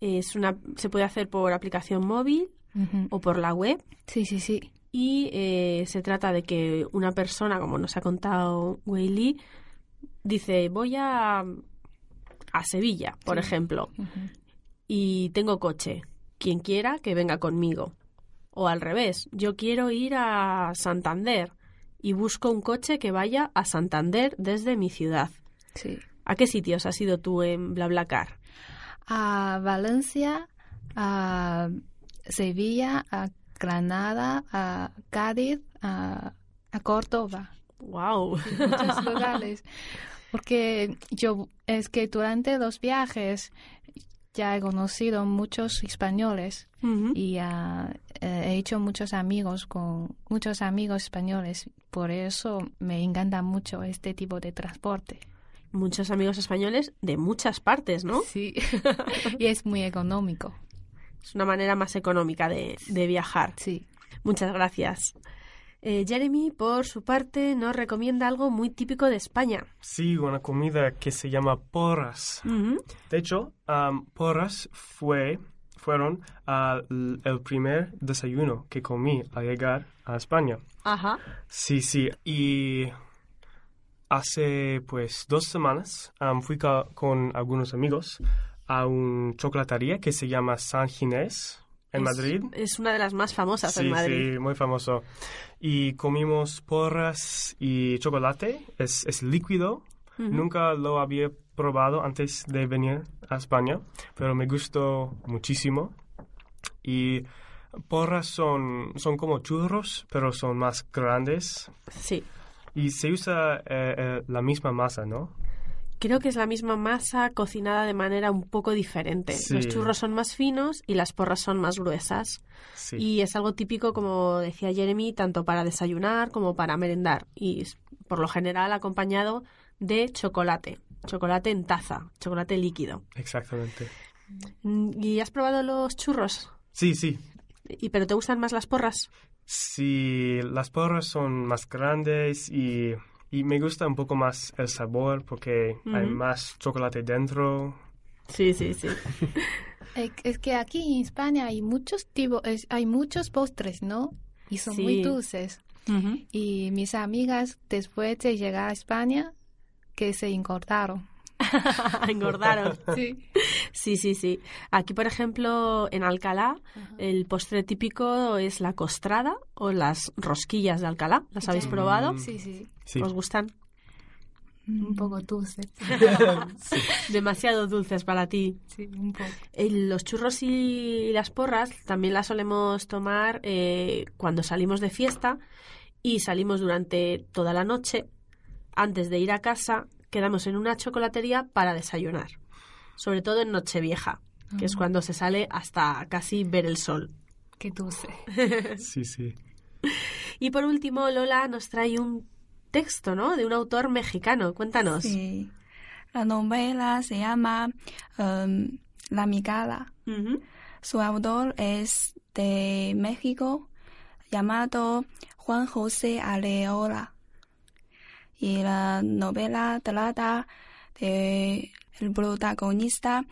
Es una, se puede hacer por aplicación móvil o por la web Sí, sí, sí. y eh, se trata de que una persona, como nos ha contado Wei Li, dice voy a, a Sevilla, por Sí. ejemplo, y tengo coche. Quien quiera que venga conmigo. O al revés, yo quiero ir a Santander y busco un coche que vaya a Santander desde mi ciudad. Sí. ¿A qué sitios has ido tú en BlaBlaCar? a Valencia, a Sevilla, a Granada, a Cádiz, a, a Córdoba, ¡Wow! muchos lugares. Porque yo es que durante los viajes ya he conocido muchos españoles y ah, eh, he hecho muchos amigos con muchos amigos españoles. Por eso me encanta mucho este tipo de transporte. Muchos amigos españoles de muchas partes, ¿no? Sí, y es muy económico. Es una manera más económica de, de viajar. Sí. Muchas gracias. Eh, Jeremy, por su parte, nos recomienda algo muy típico de España. Sí, una comida que se llama porras. Ujú. De hecho, am, porras fue, fueron al- el primer desayuno que comí al llegar a España. Ajá. Sí, sí. Y hace pues dos semanas am, fui con algunos amigos a un chocolatería que se llama San Ginés en Es- Madrid. Es una de las más famosas Sí, en Madrid. sí, muy famoso. Y comimos porras y chocolate. Es, es líquido. Nunca lo había probado antes de venir a España, pero me gustó muchísimo. Y porras son, son como churros, pero son más grandes. Sí. Y se usa eh, eh, la misma masa, ¿no? Creo que es la misma masa cocinada de manera un poco diferente. Sí. Los churros son más finos y las porras son más gruesas. Sí. Y es algo típico, como decía Jeremy, tanto para desayunar como para merendar. Y por lo general acompañado de chocolate. Chocolate en taza, chocolate líquido. Exactamente. Mm, ¿Y has probado los churros? Sí, sí. ¿Y pero te gustan más las porras? si las porras son más grandes y, y me gusta un poco más el sabor porque hay más chocolate dentro. Sí, sí, sí. Es, que aquí en España hay muchos tipos, hay muchos postres, ¿no? Y son muy dulces. Y mis amigas, después de llegar a España, que se engordaron. Engordaron. Sí. Sí, sí, sí. Aquí, por ejemplo, en Alcalá, el postre típico es la costrada o las rosquillas de Alcalá. ¿Las habéis probado? Sí, sí. Sí. ¿Os gustan? Un poco dulces. Demasiado dulces para ti. Sí, un poco. Eh, Los churros y las porras también las solemos tomar eh, cuando salimos de fiesta y salimos durante toda la noche. Antes de ir a casa, quedamos en una chocolatería para desayunar. Sobre todo en Nochevieja, que es cuando se sale hasta casi ver el sol. Qué dulce. Sí, sí. Y por último, Lola nos trae un texto, ¿no? De un autor mexicano. Cuéntanos. Sí. La novela se llama em, La Migala. Ujú. Su autor es de México, llamado Juan José Areola. Y la novela trata de el protagonista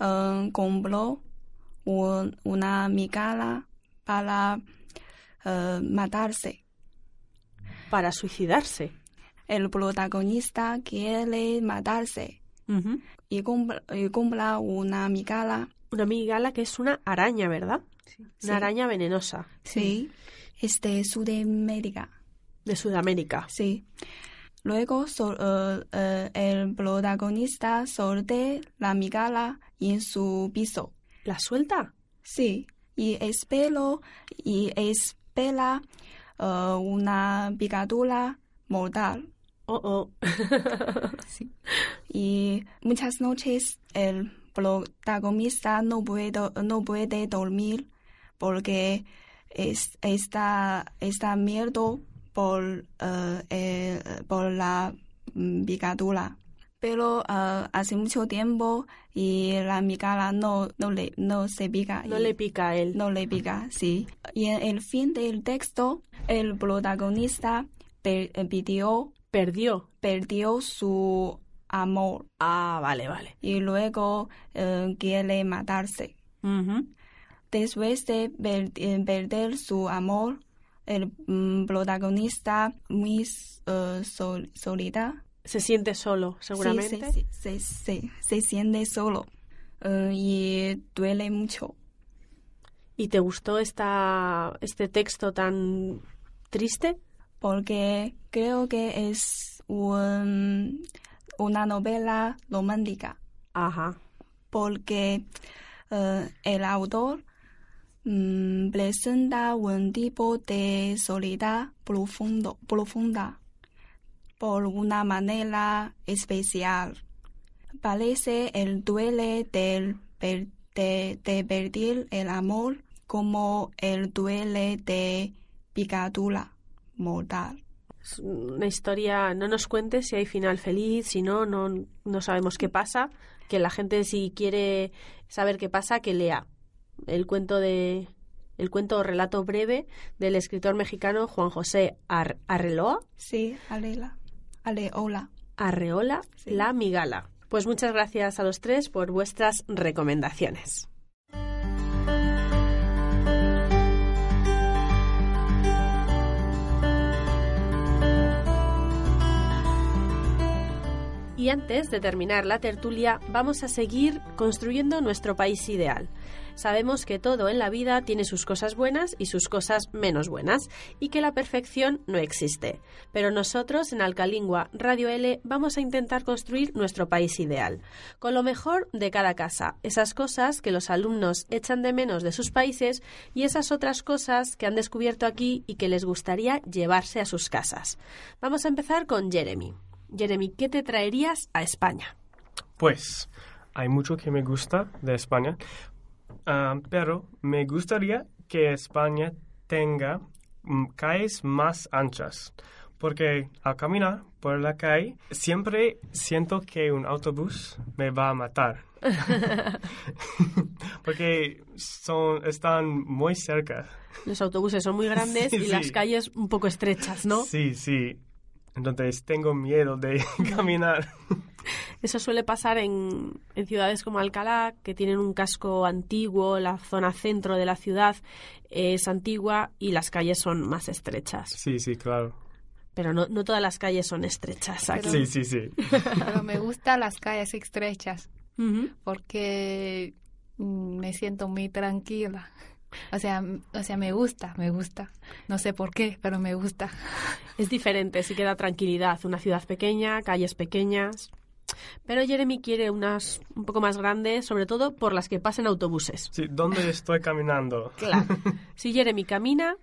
em, compró un- una migala para eh, matarse. Para suicidarse. El protagonista quiere matarse y compra, y compra una migala. Una migala que es una araña, ¿verdad? Sí. Una araña venenosa. Sí, es de Sudamérica. De Sudamérica. Sí. Luego so- eh, eh, el protagonista sorte la migala en su piso. ¿La suelta? Sí, y espero y espera eh, una picadura mortal. Oh, oh. Y muchas noches el protagonista no puede, no puede dormir porque es, está, está miedo por, eh, eh, por la mm, picadura. Pero eh, hace mucho tiempo y la migala no, no, le, no se pica. no le pica a él. no le pica, sí. Y en el fin del texto, el protagonista per- eh, pidió, Perdió. perdió su amor Ah, vale, vale. y luego quiere matarse. Después de per- perder su amor, el mm, protagonista muy eh, sol- solita. Se siente solo, Sí, seguramente. se, se, se- se siente solo eh, y duele mucho. ¿Y te gustó esta, este texto tan triste? porque creo que es un- una novela romántica, Ajá. porque eh, el autor mm, presenta un tipo de soledad profundo, profunda por una manera especial. Parece el duele del de, de perder el amor como el duele de picadura mortal. Una historia, no nos cuentes si hay final feliz, si no, no, no sabemos qué pasa. Que la gente si quiere saber qué pasa, que lea el cuento de el cuento o relato breve del escritor mexicano Juan José Ar- Arreloa, Sí, Alela. Aleola. Arreola, Sí. La Migala. Pues muchas gracias a los tres por vuestras recomendaciones. Y antes de terminar la tertulia, vamos a seguir construyendo nuestro país ideal. Sabemos que todo en la vida tiene sus cosas buenas y sus cosas menos buenas, y que la perfección no existe. Pero nosotros en Alcalingua Radio L vamos a intentar construir nuestro país ideal, con lo mejor de cada casa, esas cosas que los alumnos echan de menos de sus países y esas otras cosas que han descubierto aquí y que les gustaría llevarse a sus casas. Vamos a empezar con Jeremy. Jeremy, ¿qué te traerías a España? Pues hay mucho que me gusta de España, ah, pero me gustaría que España tenga mm, calles más anchas, porque al caminar por la calle siempre siento que un autobús me va a matar. porque son, están muy cerca. Los autobuses son muy grandes Sí, y las calles un poco estrechas, ¿no? Sí, sí. Entonces tengo miedo de caminar. Eso suele pasar en, en ciudades como Alcalá, que tienen un casco antiguo, la zona centro de la ciudad es antigua y las calles son más estrechas. Sí, sí, claro. Pero no, no todas las calles son estrechas aquí. Sí, sí, sí. Pero me gustan las calles estrechas porque mm, me siento muy tranquila. O sea, o sea, me gusta, me gusta. No sé por qué, pero me gusta. Es diferente, sí que da tranquilidad. Una ciudad pequeña, calles pequeñas. Pero Jeremy quiere unas un poco más grandes, sobre todo por las que pasen autobuses. Sí, ¿dónde estoy caminando? Claro. Si Jeremy camina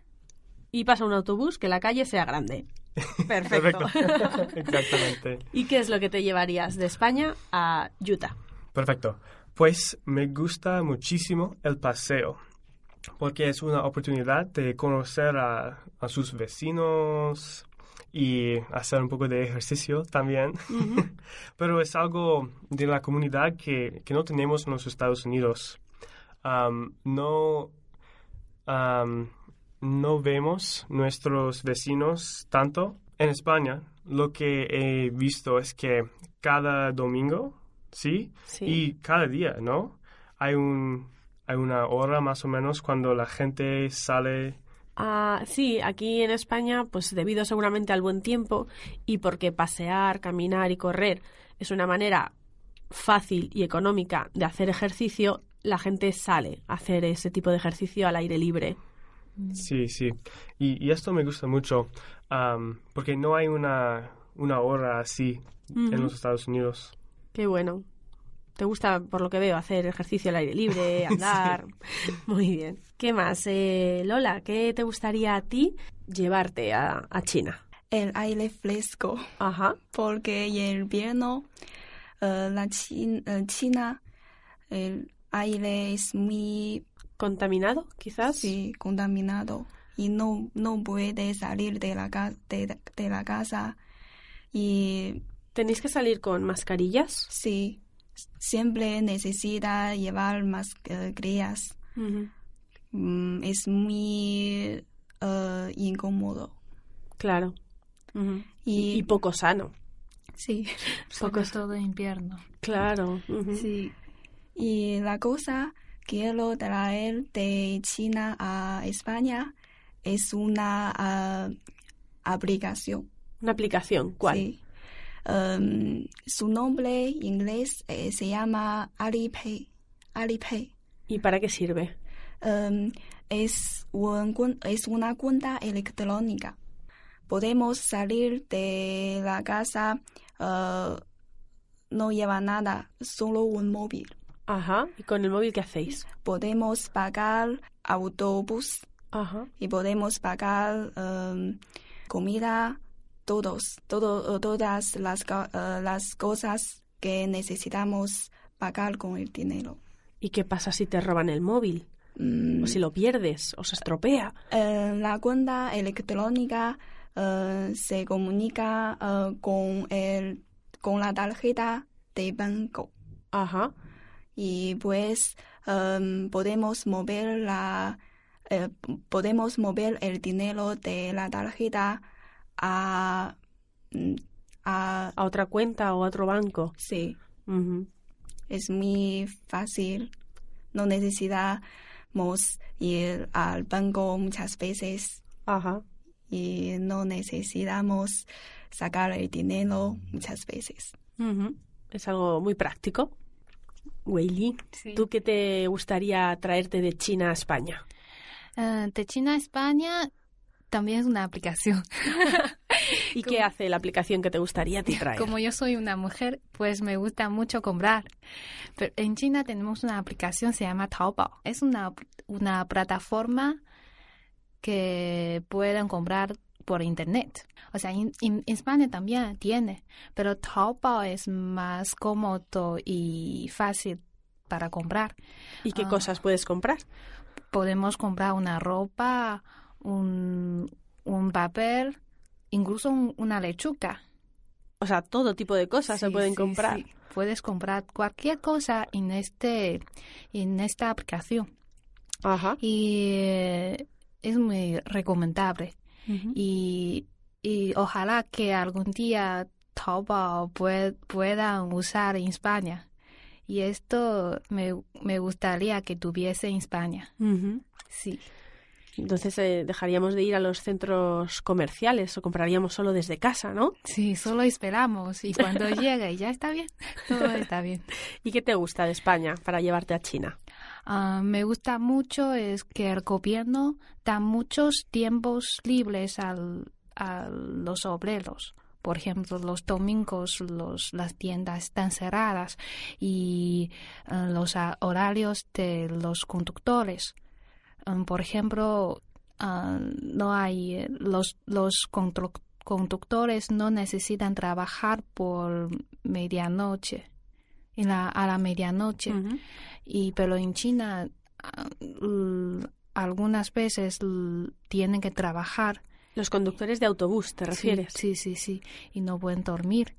y pasa un autobús, que la calle sea grande. Perfecto. Perfecto. Exactamente. ¿Y qué es lo que te llevarías de España a Utah? Perfecto. Pues me gusta muchísimo el paseo, porque es una oportunidad de conocer a, a sus vecinos y hacer un poco de ejercicio también. Pero es algo de la comunidad que, que no tenemos en los Estados Unidos. No, no vemos nuestros vecinos tanto. En España, lo que he visto es que cada domingo, ¿sí? Sí. Y cada día, ¿no? Hay, un, hay una hora más o menos cuando la gente sale. Ah, sí, aquí en España, pues debido seguramente al buen tiempo y porque pasear, caminar y correr es una manera fácil y económica de hacer ejercicio, la gente sale a hacer ese tipo de ejercicio al aire libre. Sí, sí. Y, y esto me gusta mucho am, porque no hay una, una hora así en los Estados Unidos. Qué bueno. ¿Te gusta, por lo que veo, hacer ejercicio al aire libre, andar? Muy bien. ¿Qué más? Eh, Lola, ¿qué te gustaría a ti llevarte a, a China? El aire fresco, Ajá. porque en invierno eh, la eh, China el aire es muy ¿Contaminado, quizás? sí, contaminado y no, no puede salir de la, de, de la casa y ¿Tenéis que salir con mascarillas? sí, siempre necesita llevar mascarillas. Ujú. Mm, es muy eh, incómodo. Claro. Y, Y poco sano. sí. Sobre todo en invierno. Claro. Sí. Y la cosa quiero traer de China a España es una ah, aplicación. Una aplicación. ¿Cuál? Sí. Um, su nombre en inglés eh, se llama Alipay. Alipay. ¿Y para qué sirve? Um, es, un cuen- es una cuenta electrónica. Podemos salir de la casa, uh, no lleva nada, solo un móvil. Ajá. ¿Y con el móvil qué hacéis? Podemos pagar autobús Ajá. y podemos pagar um, comida, todos, todo, todas las, eh, las cosas que necesitamos pagar con el dinero. ¿Y qué pasa si te roban el móvil? Mm, ¿O si lo pierdes? ¿O se estropea? eh, la cuenta electrónica eh, se comunica con, el, con la tarjeta de banco Ajá. y pues em, podemos mover la eh, podemos mover el dinero de la tarjeta a a ¿A otra cuenta o a otro banco? sí es muy fácil no necesitamos ir al banco muchas veces Ajá. y no necesitamos sacar el dinero muchas veces. Es algo muy práctico. Weili, Sí. ¿tú qué te gustaría traerte de China a España? Eh, de China a España también es una aplicación. ¿Y qué hace la aplicación que te gustaría traer? Como yo soy una mujer, pues me gusta mucho comprar. Pero en China tenemos una aplicación, se llama Taobao. Es una, una plataforma que pueden comprar por internet. O sea, en, en España también tiene, pero Taobao es más cómodo y fácil para comprar. ¿Y qué Ah. cosas puedes comprar? Podemos comprar una ropa, un, un papel, incluso un- una lechuga. O sea, todo tipo de cosas se pueden sí, comprar. sí. puedes comprar cualquier cosa en este en esta aplicación. Ajá. Y eh, es muy recomendable. y, y ojalá que algún día Taobao pue- puedan usar en España. Y esto me, me gustaría que tuviese en España. Sí. Entonces eh, dejaríamos de ir a los centros comerciales o compraríamos solo desde casa, ¿no? Sí, solo esperamos y cuando llegue ya está bien, todo está bien. ¿Y qué te gusta de España para llevarte a China? Ah, me gusta mucho es que el gobierno da muchos tiempos libres al, a los obreros. Por ejemplo, los domingos los, las tiendas están cerradas y eh, los ah, horarios de los conductores. Um, por ejemplo, ah, no hay eh, los los condu- conductores no necesitan trabajar por medianoche en la, a la medianoche y pero en China ah, algunas veces tienen que trabajar Los conductores de autobús, ¿te refieres? Sí, sí, sí, y no pueden dormir.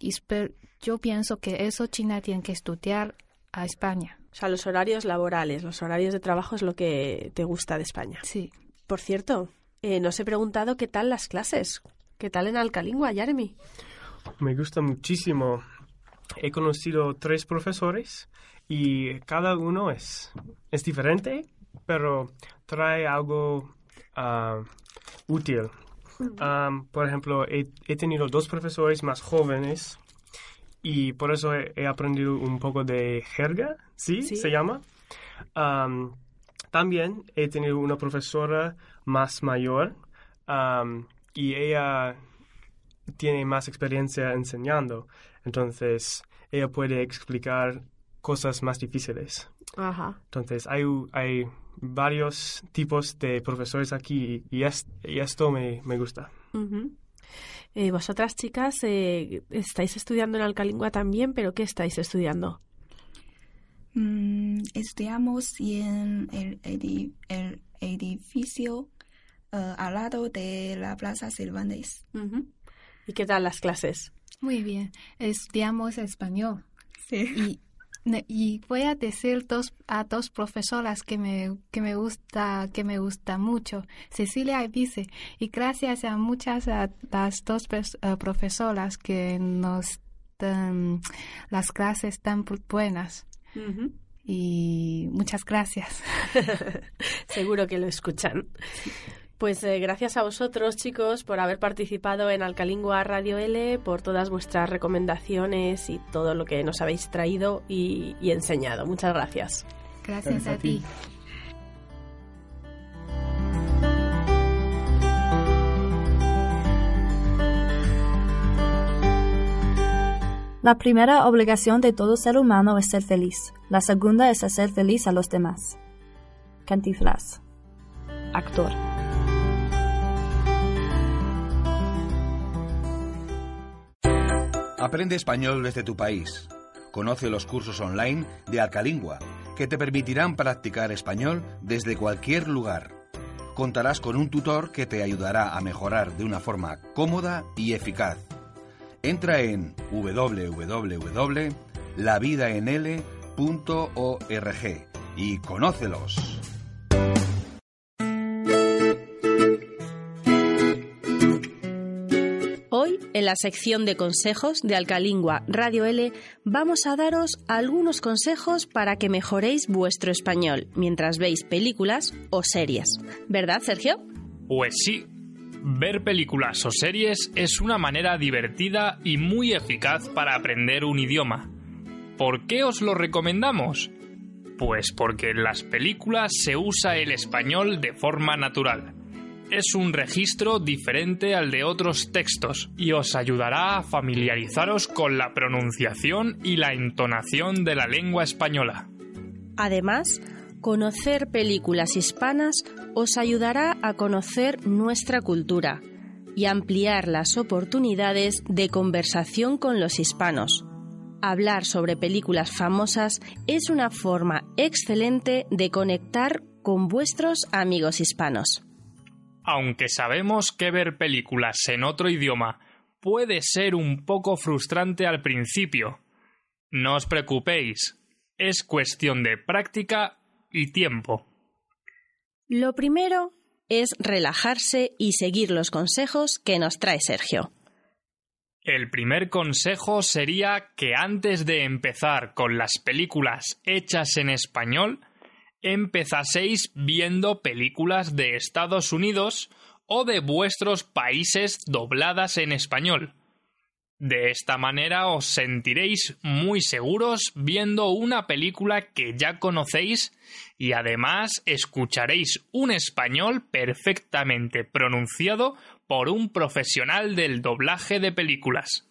Esper- yo pienso que eso China tiene que estudiar a España. O sea, los horarios laborales, los horarios de trabajo es lo que te gusta de España. Sí. Por cierto, eh, nos he preguntado qué tal las clases. ¿Qué tal en Alcalingua, Jeremy? Me gusta muchísimo. He conocido tres profesores y cada uno es, es diferente, pero trae algo ah, útil. Am, por ejemplo, he, he tenido dos profesores más jóvenes y por eso he, he aprendido un poco de jerga, ¿sí? Sí. Se llama. Am, también he tenido una profesora más mayor am, y ella tiene más experiencia enseñando, entonces ella puede explicar cosas más difíciles. Ajá. Entonces hay, hay varios tipos de profesores aquí y, es- y esto me, me gusta. Ujú. Eh, vosotras, chicas, eh, estáis estudiando en Alcalingua también, pero ¿qué estáis estudiando? Mm, estudiamos en el, edi- el edificio eh, al lado de la Plaza Cervantes. ¿Y qué tal las clases? Muy bien. Estudiamos español. Sí. Y, y voy a decir dos, a dos profesoras que me, que me gusta, que me gusta mucho, Cecilia y Vice. Y gracias a muchas a las dos eh, profesoras que nos dan las clases tan bu- buenas. Y muchas gracias. Seguro que lo escuchan. Pues eh, gracias a vosotros, chicos, por haber participado en Alcalingua Radio L, por todas vuestras recomendaciones y todo lo que nos habéis traído y, y enseñado. Muchas gracias. Gracias Gracias a a ti. ti. La primera obligación de todo ser humano es ser feliz. La segunda es hacer feliz a los demás. Cantinflas. Actor. Aprende español desde tu país. Conoce los cursos online de Alcalingua, que te permitirán practicar español desde cualquier lugar. Contarás con un tutor que te ayudará a mejorar de una forma cómoda y eficaz. Entra en www.lavidaenl.org y conócelos. En la sección de consejos de Alcalingua Radio L, vamos a daros algunos consejos para que mejoréis vuestro español mientras veis películas o series. ¿Verdad, Sergio? Pues sí, ver películas o series es una manera divertida y muy eficaz para aprender un idioma. ¿Por qué os lo recomendamos? Pues porque en las películas se usa el español de forma natural. Es un registro diferente al de otros textos y os ayudará a familiarizaros con la pronunciación y la entonación de la lengua española. Además, conocer películas hispanas os ayudará a conocer nuestra cultura y ampliar las oportunidades de conversación con los hispanos. Hablar sobre películas famosas es una forma excelente de conectar con vuestros amigos hispanos. Aunque sabemos que ver películas en otro idioma puede ser un poco frustrante al principio. No os preocupéis, es cuestión de práctica y tiempo. Lo primero es relajarse y seguir los consejos que nos trae Sergio. El primer consejo sería que antes de empezar con las películas hechas en español, empezaseis viendo películas de Estados Unidos o de vuestros países dobladas en español. De esta manera os sentiréis muy seguros viendo una película que ya conocéis y además escucharéis un español perfectamente pronunciado por un profesional del doblaje de películas.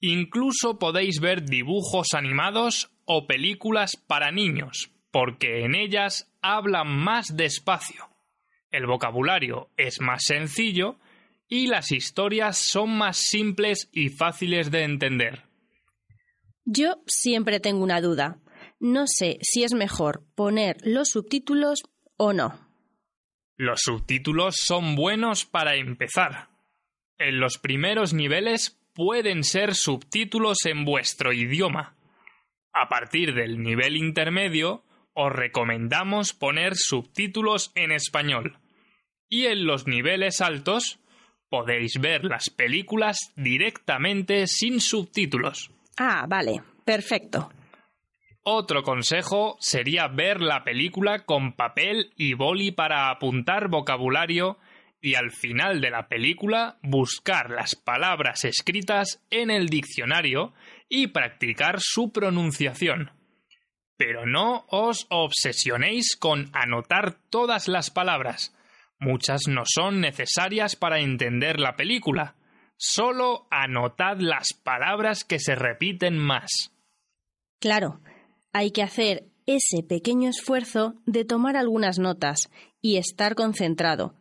Incluso podéis ver dibujos animados o películas para niños, porque en ellas hablan más despacio. El vocabulario es más sencillo y las historias son más simples y fáciles de entender. Yo siempre tengo una duda. No sé si es mejor poner los subtítulos o no. Los subtítulos son buenos para empezar. En los primeros niveles pueden ser subtítulos en vuestro idioma. A partir del nivel intermedio, os recomendamos poner subtítulos en español. Y en los niveles altos, podéis ver las películas directamente sin subtítulos. Ah, vale, perfecto. Otro consejo sería ver la película con papel y boli para apuntar vocabulario y al final de la película buscar las palabras escritas en el diccionario y practicar su pronunciación. Pero no os obsesionéis con anotar todas las palabras, Muchas no son necesarias para entender la película. Solo anotad las palabras que se repiten más. Claro, hay que hacer ese pequeño esfuerzo de tomar algunas notas y estar concentrado.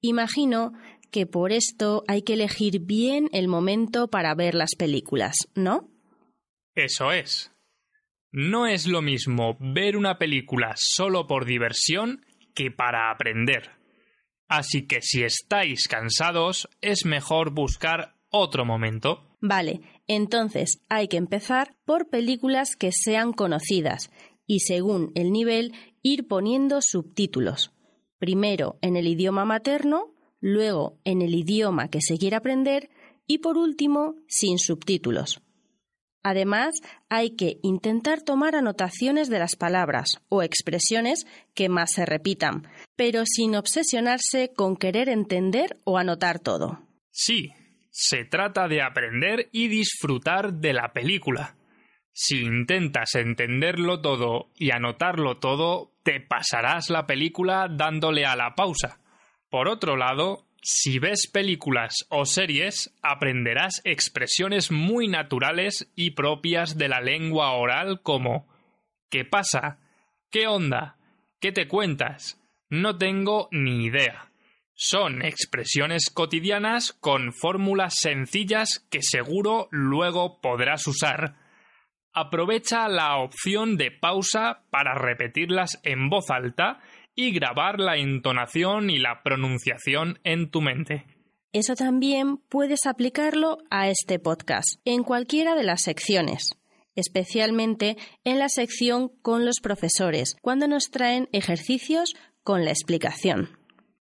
Imagino que por esto hay que elegir bien el momento para ver las películas, ¿no? Eso es. No es lo mismo ver una película solo por diversión que para aprender. Así que si estáis cansados, es mejor buscar otro momento. Vale, entonces hay que empezar por películas que sean conocidas y según el nivel ir poniendo subtítulos. Primero en el idioma materno, luego en el idioma que se quiere aprender y por último sin subtítulos. Además, hay que intentar tomar anotaciones de las palabras o expresiones que más se repitan, pero sin obsesionarse con querer entender o anotar todo. Sí, se trata de aprender y disfrutar de la película. Si intentas entenderlo todo y anotarlo todo, te pasarás la película dándole a la pausa. Por otro lado, si ves películas o series, aprenderás expresiones muy naturales y propias de la lengua oral como ¿qué pasa? ¿qué onda? ¿qué te cuentas? No tengo ni idea. Son expresiones cotidianas con fórmulas sencillas que seguro luego podrás usar. Aprovecha la opción de pausa para repetirlas en voz alta y grabar la entonación y la pronunciación en tu mente. Eso también puedes aplicarlo a este podcast en cualquiera de las secciones, especialmente en la sección con los profesores, cuando nos traen ejercicios con la explicación.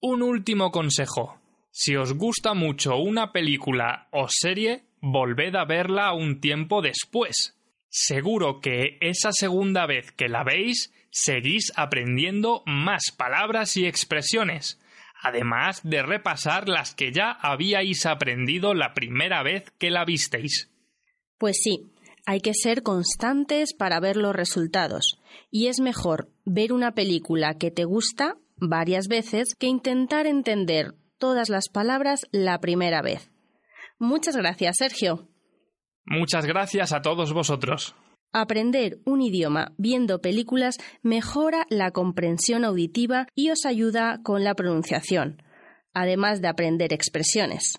Un último consejo. Si os gusta mucho una película o serie, volved a verla un tiempo después. Seguro que esa segunda vez que la veis seguís aprendiendo más palabras y expresiones, además de repasar las que ya habíais aprendido la primera vez que la visteis. Pues sí, hay que ser constantes para ver los resultados, y es mejor ver una película que te gusta varias veces que intentar entender todas las palabras la primera vez. Muchas gracias, Sergio. Muchas gracias a todos vosotros. Aprender un idioma viendo películas mejora la comprensión auditiva y os ayuda con la pronunciación, además de aprender expresiones.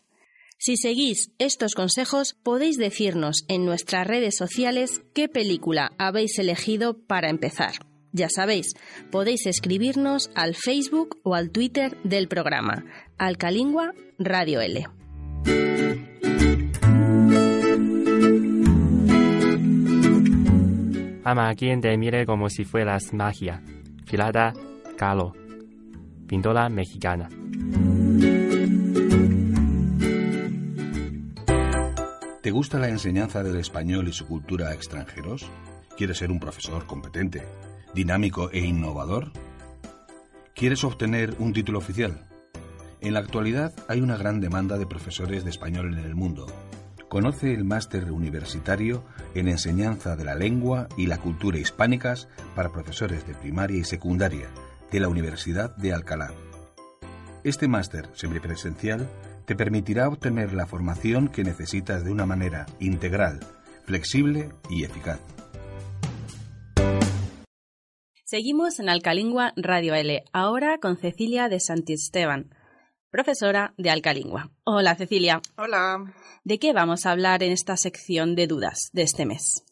Si seguís estos consejos, podéis decirnos en nuestras redes sociales qué película habéis elegido para empezar. Ya sabéis, podéis escribirnos al Facebook o al Twitter del programa Alcalingua Radio L. Ama a quien te mire como si fueras magia. Filada Kahlo, pintora mexicana. ¿Te gusta la enseñanza del español y su cultura a extranjeros? ¿Quieres ser un profesor competente, dinámico e innovador? ¿Quieres obtener un título oficial? En la actualidad hay una gran demanda de profesores de español en el mundo. Conoce el máster universitario en enseñanza de la lengua y la cultura hispánicas para profesores de primaria y secundaria de la Universidad de Alcalá. Este máster semipresencial te permitirá obtener la formación que necesitas de una manera integral, flexible y eficaz. Seguimos en Alcalingua Radio L, ahora con Cecilia de Santisteban, profesora de Alcalingua. Hola Cecilia. Hola. ¿De qué vamos a hablar en esta sección de dudas de este mes?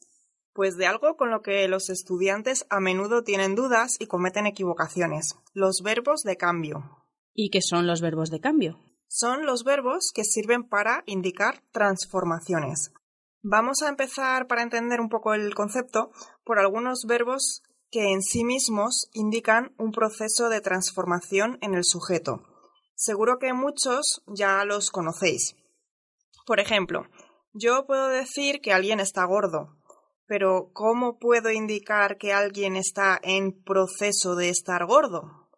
Pues de algo con lo que los estudiantes a menudo tienen dudas y cometen equivocaciones, los verbos de cambio. ¿Y qué son los verbos de cambio? Son los verbos que sirven para indicar transformaciones. Vamos a empezar para entender un poco el concepto por algunos verbos que en sí mismos indican un proceso de transformación en el sujeto. Seguro que muchos ya los conocéis. Por ejemplo, yo puedo decir que alguien está gordo, pero ¿cómo puedo indicar que alguien está en proceso de estar gordo?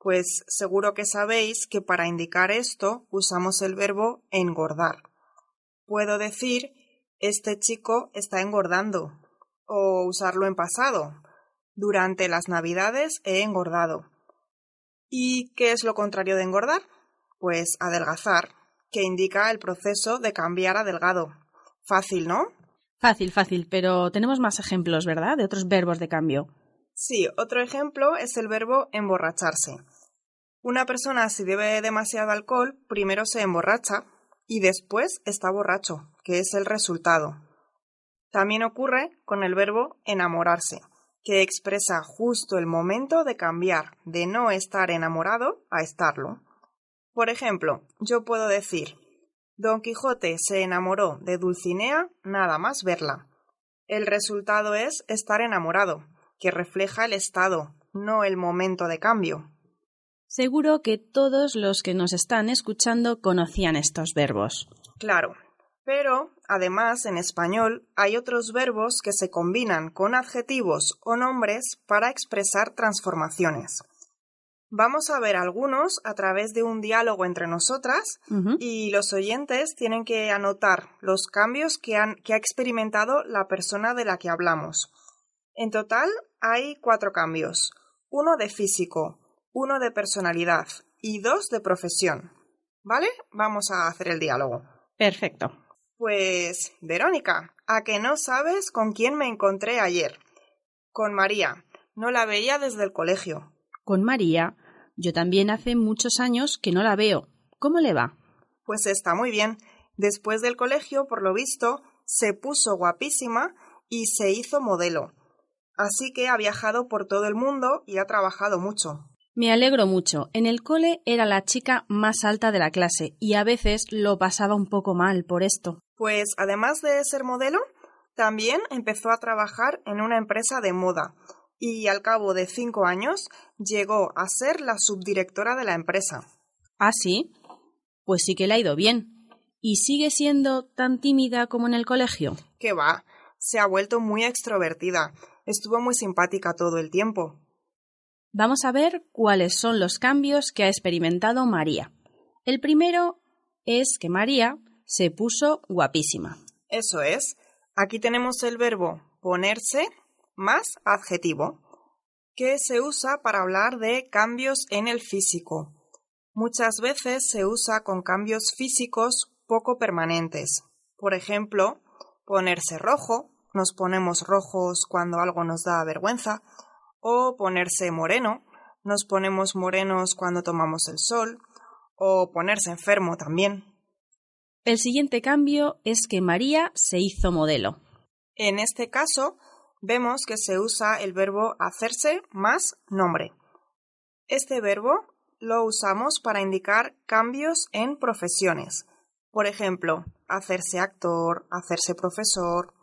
Pues seguro que sabéis que para indicar esto usamos el verbo engordar. Puedo decir este chico está engordando o usarlo en pasado. Durante las Navidades he engordado. ¿Y qué es lo contrario de engordar? Pues adelgazar, que indica el proceso de cambiar a delgado. Fácil, ¿no? Fácil, fácil, pero tenemos más ejemplos, ¿verdad? De otros verbos de cambio. Sí, otro ejemplo es el verbo emborracharse. Una persona si bebe demasiado alcohol, primero se emborracha y después está borracho, que es el resultado. También ocurre con el verbo enamorarse que expresa justo el momento de cambiar de no estar enamorado a estarlo. Por ejemplo, yo puedo decir Don Quijote se enamoró de Dulcinea nada más verla. El resultado es estar enamorado, que refleja el estado, no el momento de cambio. Seguro que todos los que nos están escuchando conocían estos verbos. Claro, pero, además, en español hay otros verbos que se combinan con adjetivos o nombres para expresar transformaciones. Vamos a ver algunos a través de un diálogo entre nosotras y los oyentes tienen que anotar los cambios que, han, que ha experimentado la persona de la que hablamos. En total hay cuatro cambios, uno de físico, uno de personalidad y dos de profesión. ¿Vale? Vamos a hacer el diálogo. Perfecto. Pues, Verónica, ¿a que no sabes con quién me encontré ayer? Con María. No la veía desde el colegio. Con María. Yo también hace muchos años que no la veo. ¿Cómo le va? Pues está muy bien. Después del colegio, por lo visto, se puso guapísima y se hizo modelo. Así que ha viajado por todo el mundo y ha trabajado mucho. Me alegro mucho. En el cole era la chica más alta de la clase y a veces lo pasaba un poco mal por esto. Pues además de ser modelo, también empezó a trabajar en una empresa de moda y al cabo de cinco años llegó a ser la subdirectora de la empresa. ¿Ah, sí? Pues sí que le ha ido bien. ¿Y sigue siendo tan tímida como en el colegio? Que va, se ha vuelto muy extrovertida. Estuvo muy simpática todo el tiempo. Vamos a ver cuáles son los cambios que ha experimentado María. El primero es que María se puso guapísima. Eso es. Aquí tenemos el verbo ponerse más adjetivo, que se usa para hablar de cambios en el físico. Muchas veces se usa con cambios físicos poco permanentes. Por ejemplo, ponerse rojo, nos ponemos rojos cuando algo nos da vergüenza, o ponerse moreno, nos ponemos morenos cuando tomamos el sol, o ponerse enfermo también. El siguiente cambio es que María se hizo modelo. En este caso, vemos que se usa el verbo hacerse más nombre. Este verbo lo usamos para indicar cambios en profesiones. Por ejemplo, hacerse actor, hacerse profesor.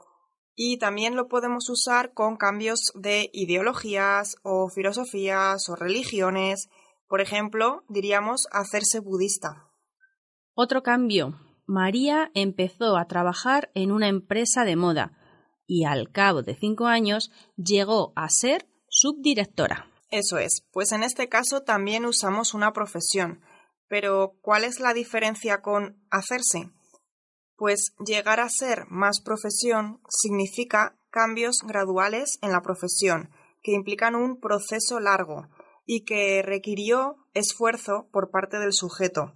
Y también lo podemos usar con cambios de ideologías o filosofías o religiones. Por ejemplo, diríamos hacerse budista. Otro cambio. María empezó a trabajar en una empresa de moda y al cabo de cinco años llegó a ser subdirectora. Eso es, pues en este caso también usamos una profesión. Pero, ¿cuál es la diferencia con hacerse? Pues llegar a ser más profesión significa cambios graduales en la profesión, que implican un proceso largo y que requirió esfuerzo por parte del sujeto.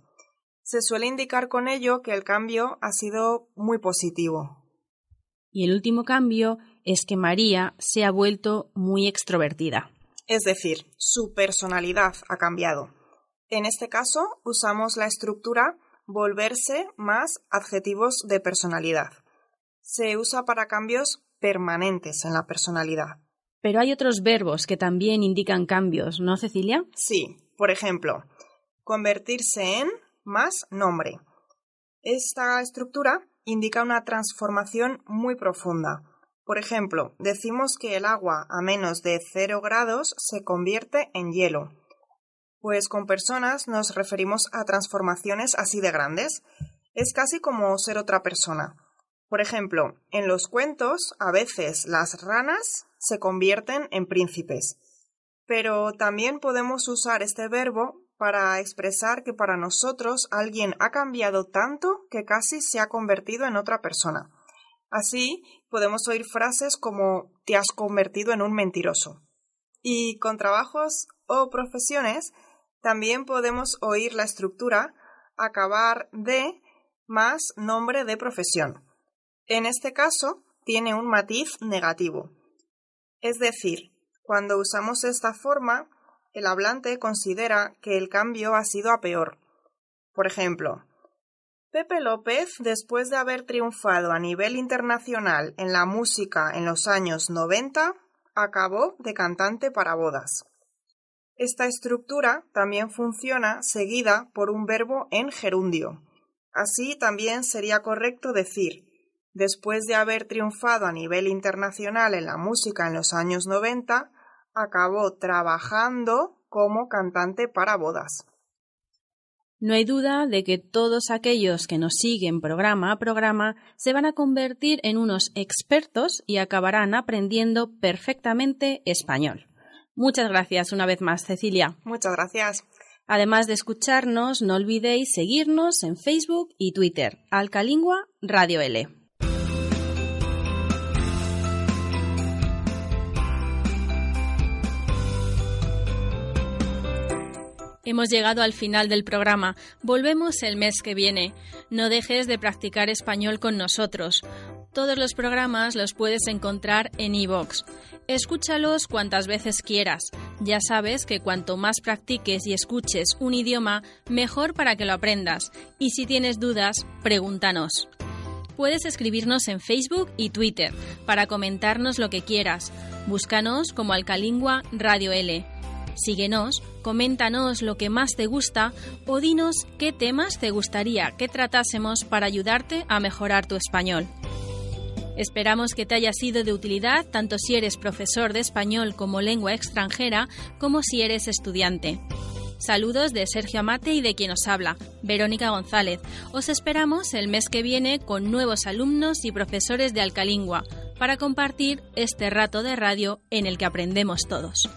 Se suele indicar con ello que el cambio ha sido muy positivo. Y el último cambio es que María se ha vuelto muy extrovertida. Es decir, su personalidad ha cambiado. En este caso, usamos la estructura volverse más adjetivos de personalidad. Se usa para cambios permanentes en la personalidad. Pero hay otros verbos que también indican cambios, ¿no, Cecilia? Sí, por ejemplo, convertirse en más nombre. Esta estructura indica una transformación muy profunda. Por ejemplo, decimos que el agua a menos de 0 grados se convierte en hielo. Pues con personas nos referimos a transformaciones así de grandes. Es casi como ser otra persona. Por ejemplo, en los cuentos a veces las ranas se convierten en príncipes. Pero también podemos usar este verbo para expresar que para nosotros alguien ha cambiado tanto que casi se ha convertido en otra persona. Así podemos oír frases como te has convertido en un mentiroso. Y con trabajos o profesiones también podemos oír la estructura acabar de más nombre de profesión. En este caso tiene un matiz negativo. Es decir, cuando usamos esta forma el hablante considera que el cambio ha sido a peor. Por ejemplo, Pepe López, después de haber triunfado a nivel internacional en la música en los años 90, acabó de cantante para bodas. Esta estructura también funciona seguida por un verbo en gerundio. Así también sería correcto decir, después de haber triunfado a nivel internacional en la música en los años 90, acabó trabajando como cantante para bodas. No hay duda de que todos aquellos que nos siguen programa a programa se van a convertir en unos expertos y acabarán aprendiendo perfectamente español. Muchas gracias una vez más, Cecilia. Muchas gracias. Además de escucharnos, no olvidéis seguirnos en Facebook y Twitter, Alcalingua Radio L. Hemos llegado al final del programa. Volvemos el mes que viene. No dejes de practicar español con nosotros. Todos los programas los puedes encontrar en iVoox. Escúchalos cuantas veces quieras. Ya sabes que cuanto más practiques y escuches un idioma, mejor para que lo aprendas. Y si tienes dudas, pregúntanos. Puedes escribirnos en Facebook y Twitter para comentarnos lo que quieras. Búscanos como Alcalingua Radio L. Síguenos, coméntanos lo que más te gusta o dinos qué temas te gustaría que tratásemos para ayudarte a mejorar tu español. Esperamos que te haya sido de utilidad tanto si eres profesor de español como lengua extranjera como si eres estudiante. Saludos de Sergio Amate y de quien os habla, Verónica González. Os esperamos el mes que viene con nuevos alumnos y profesores de Alcalingua para compartir este rato de radio en el que aprendemos todos.